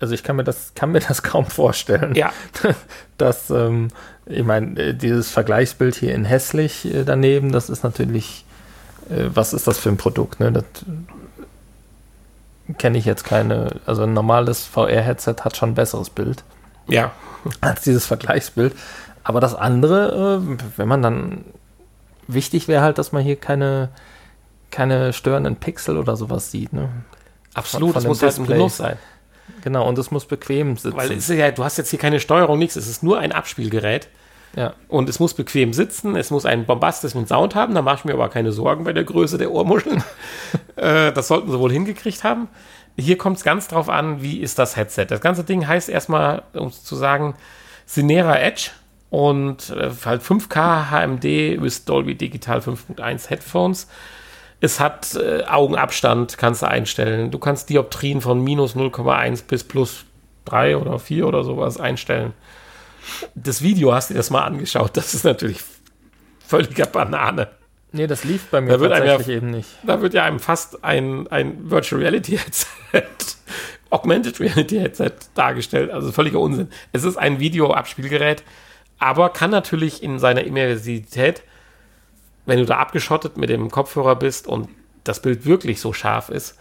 Also ich kann mir das, kann mir das [LAUGHS] kaum vorstellen. ja, [LAUGHS] dass, ähm, ich meine, äh, dieses Vergleichsbild hier in hässlich äh, daneben, das ist natürlich, äh, was ist das für ein Produkt? Ne? Das kenne ich jetzt keine, also ein normales VR-Headset hat schon ein besseres Bild ja, als dieses Vergleichsbild. Aber das andere, äh, wenn man dann, wichtig wäre halt, dass man hier keine, keine störenden Pixel oder sowas sieht. Ne? absolut. von Es dem muss halt ein Display. Genuss sein. Genau, und es muss bequem sitzen. Weil es ist ja, du hast jetzt hier keine Steuerung, nichts. Es ist nur ein Abspielgerät. ja. Und es muss bequem sitzen, es muss einen bombastischen Sound haben, da mache ich mir aber keine Sorgen bei der Größe der Ohrmuscheln. [LAUGHS] äh, das sollten sie wohl hingekriegt haben. Hier kommt es ganz drauf an, wie ist das Headset. Das ganze Ding heißt erstmal, um zu sagen, Cinera Edge und äh, halt 5K HMD mit Dolby Digital 5.1 Headphones. Es hat äh, Augenabstand, kannst du einstellen. Du kannst Dioptrien von minus 0,1 bis plus 3 oder 4 oder sowas einstellen das Video hast du dir das mal angeschaut. Das ist natürlich völliger Banane. Nee, das lief bei mir Da wird einem ja- tatsächlich eben nicht. Da wird ja einem fast ein, ein Virtual Reality Headset, [LAUGHS] Augmented Reality Headset dargestellt. Also völliger Unsinn. Es ist ein Videoabspielgerät, aber kann natürlich in seiner Immersivität, wenn du da abgeschottet mit dem Kopfhörer bist und das Bild wirklich so scharf ist,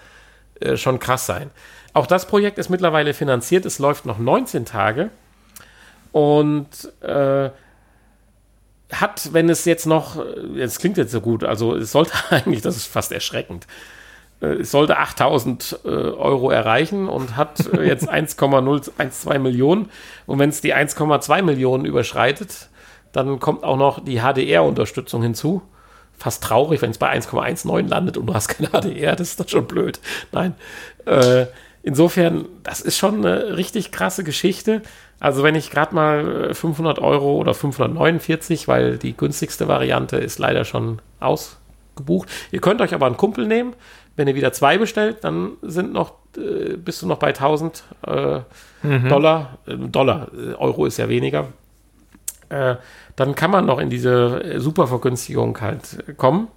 äh, schon krass sein. Auch das Projekt ist mittlerweile finanziert. Es läuft noch 19 Tage und äh, hat, wenn es jetzt noch, jetzt klingt jetzt so gut, also es sollte [LAUGHS] eigentlich, das ist fast erschreckend, äh, es sollte 8000 äh, Euro erreichen und hat äh, jetzt [LAUGHS] 1,012 Millionen. Und wenn es die 1,2 Millionen überschreitet, dann kommt auch noch die HDR-Unterstützung hinzu. Fast traurig, wenn es bei 1,19 landet und du hast keine HDR, das ist doch schon blöd. Nein. Äh, insofern, das ist schon eine richtig krasse Geschichte. Also wenn ich gerade mal äh, 500 Euro oder 549, weil die günstigste Variante ist leider schon ausgebucht. Ihr könnt euch aber einen Kumpel nehmen. Wenn ihr wieder zwei bestellt, dann sind noch, äh, bist du noch bei 1000 äh, Dollar. Äh, Dollar, äh, Euro ist ja weniger. Äh, dann kann man noch in diese äh, Supervergünstigung halt kommen.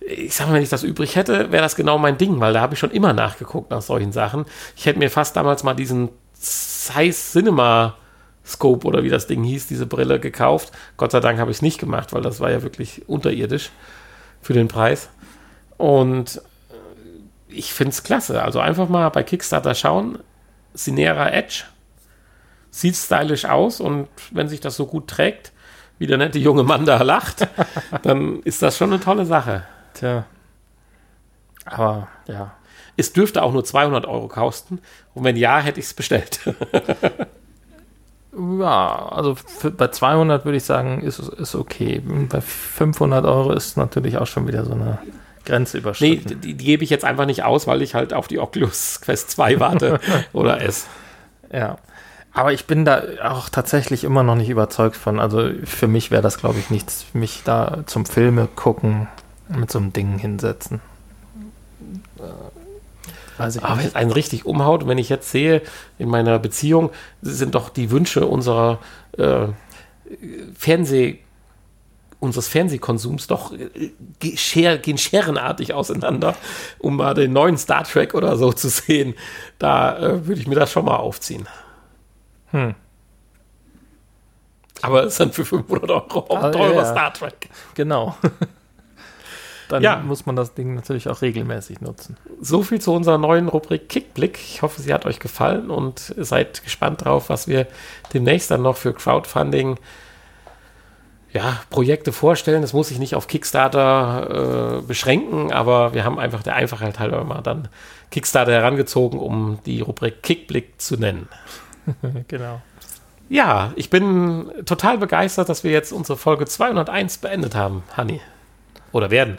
Ich sag mal, wenn ich das übrig hätte, wäre das genau mein Ding, weil da habe ich schon immer nachgeguckt nach solchen Sachen. Ich hätte mir fast damals mal diesen Zeiss Cinema Scope oder wie das Ding hieß, diese Brille gekauft. Gott sei Dank habe ich es nicht gemacht, weil das war ja wirklich unterirdisch für den Preis. Und äh, ich finde es klasse. Also einfach mal bei Kickstarter schauen. Cinera Edge. Sieht stylisch aus und wenn sich das so gut trägt, wie der nette junge Mann da lacht, [LAUGHS] dann ist das schon eine tolle Sache. Tja. Aber ja. Es dürfte auch nur 200 Euro kosten. Und wenn ja, hätte ich es bestellt. [LAUGHS] Ja, also für, bei 200 würde ich sagen, ist, ist okay. Bei 500 Euro ist natürlich auch schon wieder so eine Grenze Nee, überschritten. die, die gebe ich jetzt einfach nicht aus, weil ich halt auf die Oculus Quest 2 warte [LAUGHS] oder S. Ja. Aber ich bin da auch tatsächlich immer noch nicht überzeugt von. Also für mich wäre das, glaube ich, nichts, mich da zum Filme gucken mit so einem Ding hinsetzen. Äh, Weiß ich Aber wenn es einen richtig umhaut, und wenn ich jetzt sehe, in meiner Beziehung sind doch die Wünsche unserer äh, Fernseh, unseres Fernsehkonsums doch äh, scher, gehen scherenartig auseinander, um mal den neuen Star Trek oder so zu sehen. Da äh, würde ich mir das schon mal aufziehen. Hm. Aber es ist dann für 500 Euro auch Ah, teurer ja. Star Trek. Genau. [LAUGHS] Dann Ja. muss man das Ding natürlich auch regelmäßig nutzen. So viel zu unserer neuen Rubrik Kickblick. Ich hoffe, sie hat euch gefallen und seid gespannt drauf, was wir demnächst dann noch für Crowdfunding ja, Projekte vorstellen. Das muss sich nicht auf Kickstarter äh, beschränken, aber wir haben einfach der Einfachheit halber mal dann Kickstarter herangezogen, um die Rubrik Kickblick zu nennen. [LAUGHS] genau. Ja, ich bin total begeistert, dass wir jetzt unsere Folge 201 beendet haben, Hanni. Oder werden.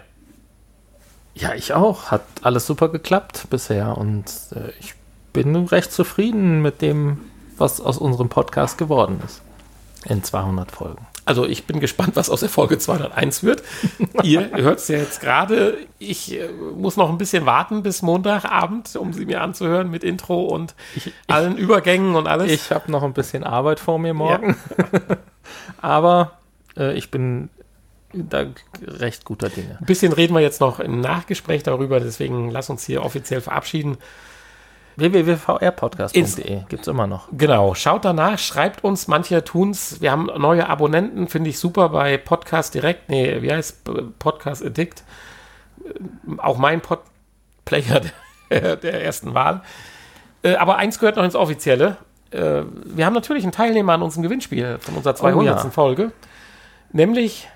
Ja, ich auch. Hat alles super geklappt bisher und äh, ich bin recht zufrieden mit dem, was aus unserem Podcast geworden ist. In 200 Folgen. Also ich bin gespannt, was aus der Folge 201 wird. Ihr [LAUGHS] hört es ja jetzt gerade. Ich äh, muss noch ein bisschen warten bis Montagabend, um sie mir anzuhören mit Intro und Ich, allen Übergängen und alles. ich habe noch ein bisschen Arbeit vor mir morgen. [LAUGHS] Aber äh, ich bin da recht guter Dinge. ein bisschen reden wir jetzt noch im Nachgespräch darüber, deswegen lass uns hier offiziell verabschieden. www.vrpodcast.de gibt es immer noch. Genau, schaut danach, schreibt uns, manche tun's. Wir haben neue Abonnenten, finde ich super bei Podcast Direkt. Nee, wie heißt Podcast Addict? Äh, Auch mein Podplayer [LAUGHS] der, der ersten Wahl. Äh, Aber eins gehört noch ins Offizielle. Äh, Wir haben natürlich einen Teilnehmer an unserem Gewinnspiel von unserer 200. ja. Folge. Nämlich,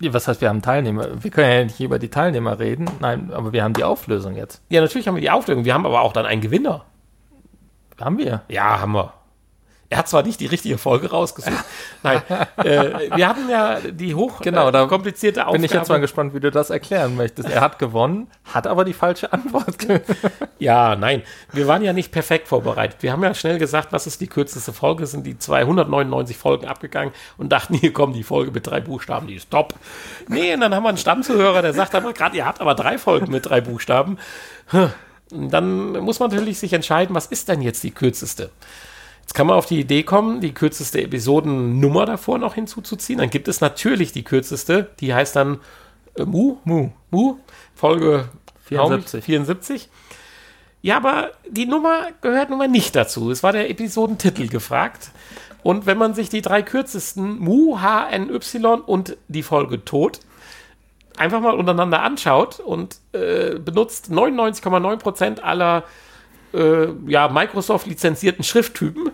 Was heißt, wir haben Teilnehmer? Wir können ja nicht über die Teilnehmer reden. Nein, aber wir haben die Auflösung jetzt. ja, natürlich haben wir die Auflösung. Wir haben aber auch dann einen Gewinner. Haben wir? Ja, haben wir. Er hat zwar nicht die richtige Folge rausgesucht. [LAUGHS] Nein, äh, wir hatten ja die hoch Genau, da komplizierte Aufgabe. Bin ich jetzt mal gespannt, wie du das erklären möchtest. Er hat gewonnen, hat aber die falsche Antwort. [LAUGHS] Ja, nein, wir waren ja nicht perfekt vorbereitet. Wir haben ja schnell gesagt, was ist die kürzeste Folge, sind die 299 Folgen abgegangen und dachten, hier kommt die Folge mit drei Buchstaben, die ist top. Nee, und dann haben wir einen Stammzuhörer, der sagt aber gerade, ihr habt aber drei Folgen mit drei Buchstaben. Dann muss man natürlich sich entscheiden, was ist denn jetzt die kürzeste? Jetzt kann man auf die Idee kommen, die kürzeste Episodennummer davor noch hinzuzuziehen. Dann gibt es natürlich die kürzeste, die heißt dann äh, Mu, Mu, Mu, Folge 74. 74. Ja, aber die Nummer gehört nun mal nicht dazu. Es war der Episodentitel gefragt. Und wenn man sich die drei kürzesten Mu, H, N, Y und die Folge Tod einfach mal untereinander anschaut und äh, benutzt 99,9% aller äh, ja, Microsoft-lizenzierten Schrifttypen,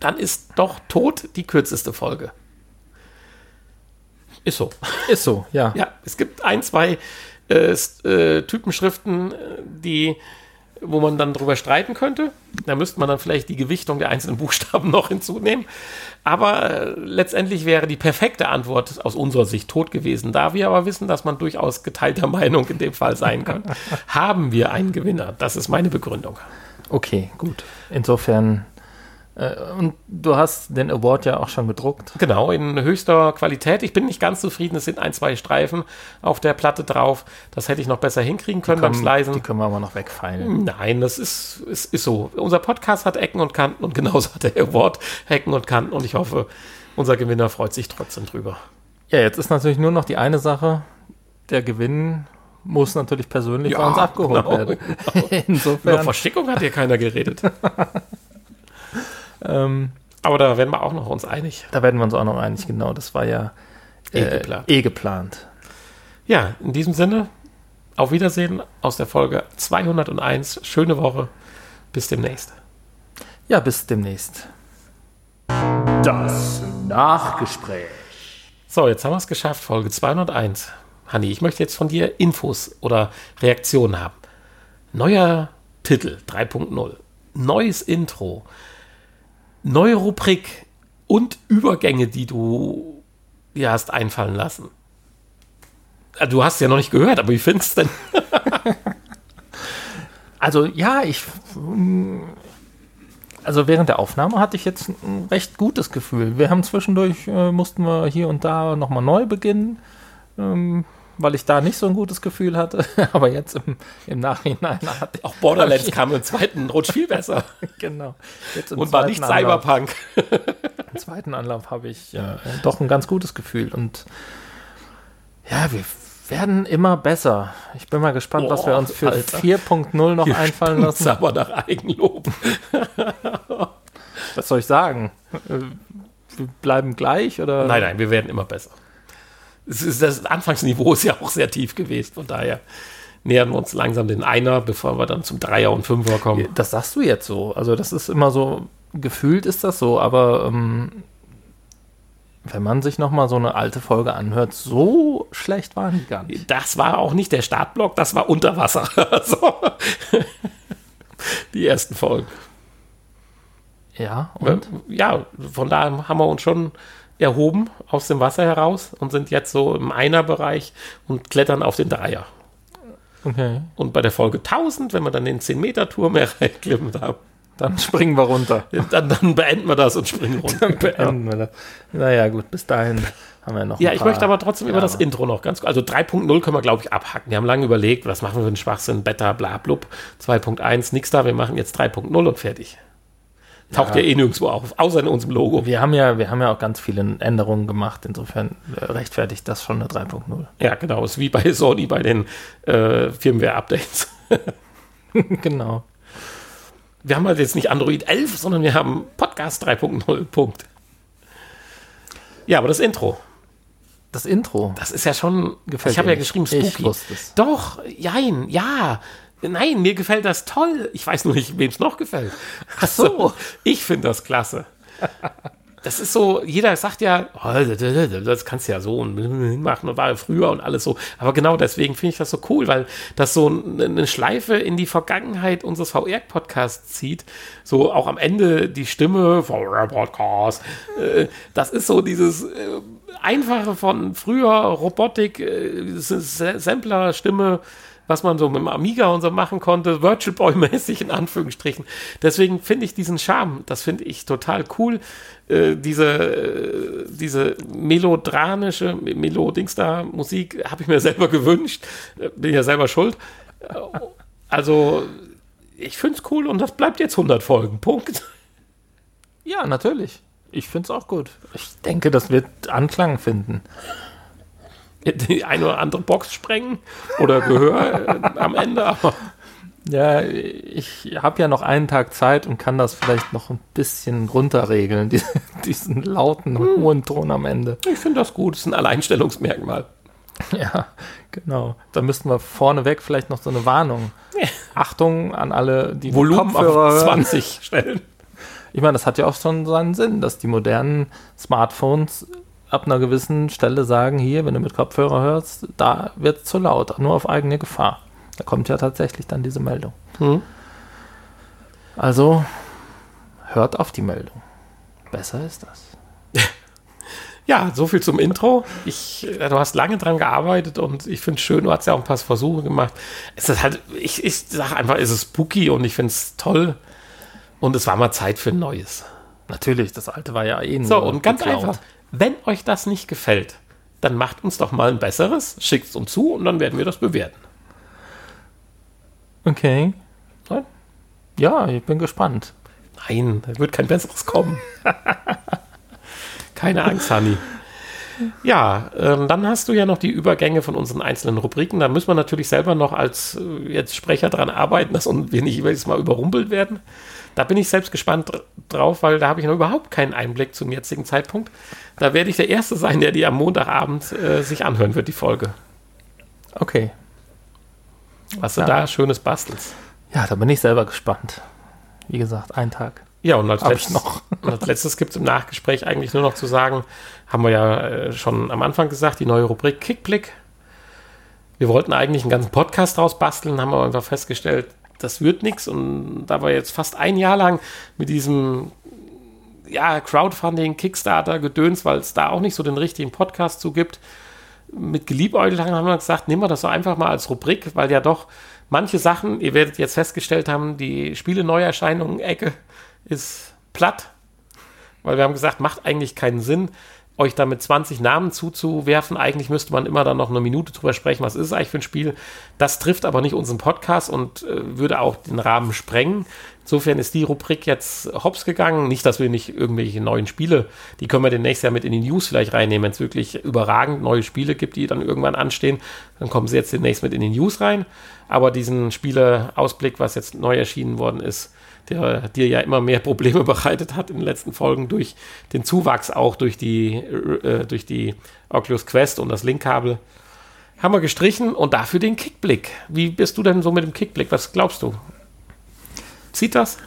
dann ist doch Tod die kürzeste Folge. Ist so. Ist so, ja. [LAUGHS] Ja, es gibt ein, zwei äh, äh, Typenschriften, äh, die, wo man dann drüber streiten könnte. Da müsste man dann vielleicht die Gewichtung der einzelnen Buchstaben [LAUGHS] noch hinzunehmen. Aber äh, letztendlich wäre die perfekte Antwort aus unserer Sicht tot gewesen. Da wir aber wissen, dass man durchaus geteilter [LAUGHS] Meinung in dem Fall sein kann, haben wir einen Gewinner. Das ist meine Begründung. Okay, gut. Insofern. Äh, und du hast den Award ja auch schon gedruckt. Genau, in höchster Qualität. Ich bin nicht ganz zufrieden. Es sind ein, zwei Streifen auf der Platte drauf. Das hätte ich noch besser hinkriegen können beim Komm, Slicen. Die können wir aber noch wegfeilen. Nein, das ist, ist, ist so. Unser Podcast hat Ecken und Kanten und genauso hat der Award Ecken und Kanten und ich hoffe, unser Gewinner freut sich trotzdem drüber. Ja, jetzt ist natürlich nur noch die eine Sache. Der Gewinn muss natürlich persönlich bei uns abgeholt genau, werden. genau. [LAUGHS] Über. Verschickung hat hier keiner geredet. [LAUGHS] Ähm, Aber da werden wir auch noch uns einig. da werden wir uns auch noch einig, genau. Das war ja Eh äh, geplant. eh geplant. Ja, in diesem Sinne, auf Wiedersehen aus der Folge 201. Schöne Woche. Bis demnächst. Ja, bis demnächst. Das Nachgespräch. So, jetzt haben wir es geschafft, Folge 201. Hanni, ich möchte jetzt von dir Infos oder Reaktionen haben. Neuer Titel 3.0, neues Intro, neue Rubrik und Übergänge, die du dir hast einfallen lassen. Ah, Du hast ja noch nicht gehört, aber wie findest du denn? [LAUGHS] Also ja, ich. mm, Also während der Aufnahme hatte ich jetzt ein recht gutes Gefühl. Wir haben zwischendurch, äh, mussten wir hier und da nochmal neu beginnen, ähm, weil ich da nicht so ein gutes Gefühl hatte. [LAUGHS] Aber jetzt im, im Nachhinein hatte ich Auch Borderlands kam im zweiten Rutsch viel besser [LAUGHS] genau. Und war nicht Anlauf- Cyberpunk. [LAUGHS] Im zweiten Anlauf habe ich äh, doch ein ganz gutes Gefühl. Und ja, wir werden immer besser. Ich bin mal gespannt, was wir uns für Alter. 4.0 noch einfallen Das lassen. aber nach Eigenlob. Was soll ich sagen? Äh, Wir bleiben gleich oder? Nein, nein, wir werden immer besser. Ist, das Anfangsniveau ist ja auch sehr tief gewesen, von daher nähern wir uns langsam den Einer, bevor wir dann zum Dreier und Fünfer kommen. Das sagst du jetzt so. Also das ist immer so, gefühlt ist das so, aber ähm, wenn man sich noch mal so eine alte Folge anhört, so schlecht waren die gar nicht. Das war auch nicht der Startblock, das war Unterwasser. Also, [LAUGHS] die ersten Folgen. Ja, und? Ja, von da haben wir uns schon erhoben aus dem Wasser heraus und sind jetzt so im Einer-Bereich und klettern auf den Dreier. Okay. Und bei der Folge 1000, wenn wir dann den 10-Meter-Turm [LAUGHS] erklimmt haben, Dann springen wir runter. Dann, dann beenden wir das und springen [LAUGHS] runter. Dann beenden wir das. Naja, gut, bis dahin haben wir noch. Ja, ich möchte aber trotzdem über Jahre. das Intro noch ganz Also 3.0 können wir, glaube ich, abhacken. Wir haben lange überlegt, was machen wir für einen Schwachsinn, Beta, bla, blub. 2.1, nix da. Wir machen jetzt 3.0 und fertig. Taucht ja, Ja. eh nirgendwo auf, außer in unserem Logo. Wir haben ja, wir haben ja auch ganz viele Änderungen gemacht. Insofern äh, rechtfertigt das schon eine 3.0. Ja, genau. Ist wie bei [LAUGHS] Sony bei den äh, Firmware-Updates. [LAUGHS] genau. Wir haben halt jetzt nicht Android 11, sondern wir haben Podcast 3.0. Punkt. Ja, aber das Intro, Das Intro. das ist ja schon. Gefällt ich habe ja geschrieben spooky. Doch, jein, ja. Nein, mir gefällt das toll. Ich weiß nur nicht, wem es noch gefällt. Ach so. [LAUGHS] Ich finde das klasse. Das ist so, jeder sagt ja, oh, das kannst du ja so und machen, war früher und alles so. Aber genau deswegen finde ich das so cool, weil das so eine Schleife in die Vergangenheit unseres VR-Podcasts zieht. So auch am Ende die Stimme VR-Podcast. Äh, Das ist so dieses äh, Einfache von früher Robotik, äh, Sampler-Stimme was man so mit dem Amiga und so machen konnte, Virtual Boy-mäßig in Anführungsstrichen. Deswegen finde ich diesen Charme, das finde ich total cool. Äh, diese, äh, diese melodranische, Melodingster-Musik habe ich mir [LAUGHS] selber gewünscht. Äh, bin ja selber schuld. Äh, Also, ich finde es cool und das bleibt jetzt 100 Folgen. Punkt. Ja, natürlich. Ich finde es auch gut. Ich denke, das wird Anklang finden. Die eine oder andere Box sprengen oder Gehör äh, am Ende, aber Ja, ich habe ja noch einen Tag Zeit und kann das vielleicht noch ein bisschen runterregeln, [LAUGHS] die, diesen lauten, hohen Ton am Ende. ich finde das gut. Das ist ein Alleinstellungsmerkmal. [LAUGHS] Ja, genau. Da müssten wir vorneweg vielleicht noch so eine Warnung. Achtung an alle, die Volumen Kopfhörer auf hören. 20 stellen. Ich meine, das hat ja auch schon seinen Sinn, dass die modernen Smartphones ab einer gewissen Stelle sagen, hier, wenn du mit Kopfhörer hörst, da wird es zu laut, nur auf eigene Gefahr. Da kommt ja tatsächlich dann diese Meldung. Hm. Also hört auf die Meldung. Besser ist das. [LAUGHS] Ja, so viel zum Intro. Ich, äh, du hast lange dran gearbeitet und ich finde es schön, du hast ja auch ein paar Versuche gemacht. Es ist halt, ich, ich sage einfach, es ist spooky und ich finde es toll. Und es war mal Zeit für ein Neues. Natürlich, das alte war ja eh nur So, und ganz geklaut. einfach, wenn euch das nicht gefällt, dann macht uns doch mal ein besseres, schickt es uns zu und dann werden wir das bewerten. Okay. Nein? Ja, ich bin gespannt. Nein, da wird kein besseres kommen. [LAUGHS] Keine Angst, Honey. Ja, ähm, dann hast du ja noch die Übergänge von unseren einzelnen Rubriken. Da müssen wir natürlich selber noch als äh, jetzt Sprecher dran arbeiten, dass wir nicht jedes Mal überrumpelt werden. Da bin ich selbst gespannt dr- drauf, weil da habe ich noch überhaupt keinen Einblick zum jetzigen Zeitpunkt. Da werde ich der Erste sein, der die am Montagabend äh, sich anhören wird, die Folge. Okay. Was du Ja. da Schönes bastelst. Ja, da bin ich selber gespannt. Wie gesagt, ein Tag. Ja, und als, letztes, noch. [LAUGHS] und als letztes gibt es im Nachgespräch eigentlich nur noch zu sagen, haben wir ja äh, schon am Anfang gesagt, die neue Rubrik Kickblick. Wir wollten eigentlich einen ganzen Podcast draus basteln, haben aber einfach festgestellt, das wird nichts. Und da wir jetzt fast ein Jahr lang mit diesem ja, Crowdfunding, Kickstarter, Gedöns, weil es da auch nicht so den richtigen Podcast zu gibt, mit geliebäugelt haben, haben wir gesagt, nehmen wir das doch einfach mal als Rubrik, weil ja doch manche Sachen, ihr werdet jetzt festgestellt haben, die Spiele-Neuerscheinungen-Ecke ist platt, weil wir haben gesagt, macht eigentlich keinen Sinn, euch da mit 20 Namen zuzuwerfen. Eigentlich müsste man immer dann noch eine Minute drüber sprechen, was ist es eigentlich für ein Spiel. Das trifft aber nicht unseren Podcast und äh, würde auch den Rahmen sprengen. Insofern ist die Rubrik jetzt hops gegangen. Nicht, dass wir nicht irgendwelche neuen Spiele, die können wir demnächst ja mit in die News vielleicht reinnehmen, wenn es wirklich überragend neue Spiele gibt, die dann irgendwann anstehen. Dann kommen sie jetzt demnächst mit in die News rein. Aber diesen Spieleausblick, was jetzt neu erschienen worden ist, der dir ja immer mehr Probleme bereitet hat in den letzten Folgen durch den Zuwachs auch durch die, äh, durch die Oculus Quest und das Linkkabel, haben wir gestrichen und dafür den Kickblick. Wie bist du denn so mit dem Kickblick? Was glaubst du? Zieht das?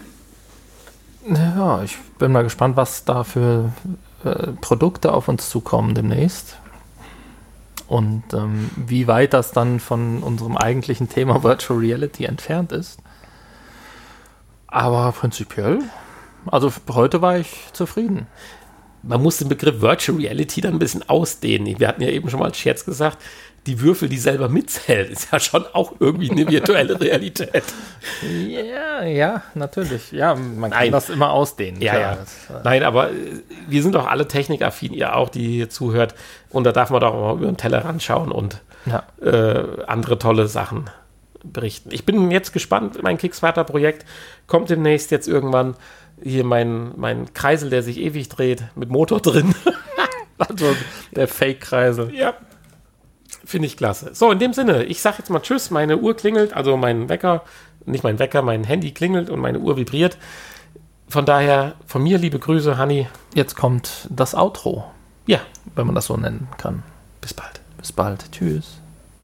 Ja, ich bin mal gespannt, was da für äh, Produkte auf uns zukommen demnächst. Und ähm, wie weit das dann von unserem eigentlichen Thema [LAUGHS] Virtual Reality entfernt ist. Aber prinzipiell, also heute war ich zufrieden. Man muss den Begriff Virtual Reality dann ein bisschen ausdehnen. Wir hatten ja eben schon mal als Scherz gesagt, die Würfel, die selber mitzählen, ist ja schon auch irgendwie eine virtuelle Realität. Ja, ja, natürlich. Ja, man kann Nein. das immer ausdehnen. Ja, klar. ja. Äh, Nein, aber äh, wir sind doch alle technikaffin, ihr auch, die hier zuhört. Und da darf man doch mal über den Tellerrand schauen und ja. äh, andere tolle Sachen berichten. Ich bin jetzt gespannt. Mein Kickstarter-Projekt kommt demnächst jetzt irgendwann. Hier mein, mein Kreisel, der sich ewig dreht, mit Motor drin. [LAUGHS] Also der Fake-Kreisel. ja. Finde ich klasse. So, in dem Sinne, ich sage jetzt mal Tschüss. Meine Uhr klingelt, also mein Wecker, nicht mein Wecker, mein Handy klingelt und meine Uhr vibriert. Von daher, von mir liebe Grüße, Hanni. Jetzt kommt das Outro, Ja, wenn man das so nennen kann. bis bald. Bis bald. Tschüss.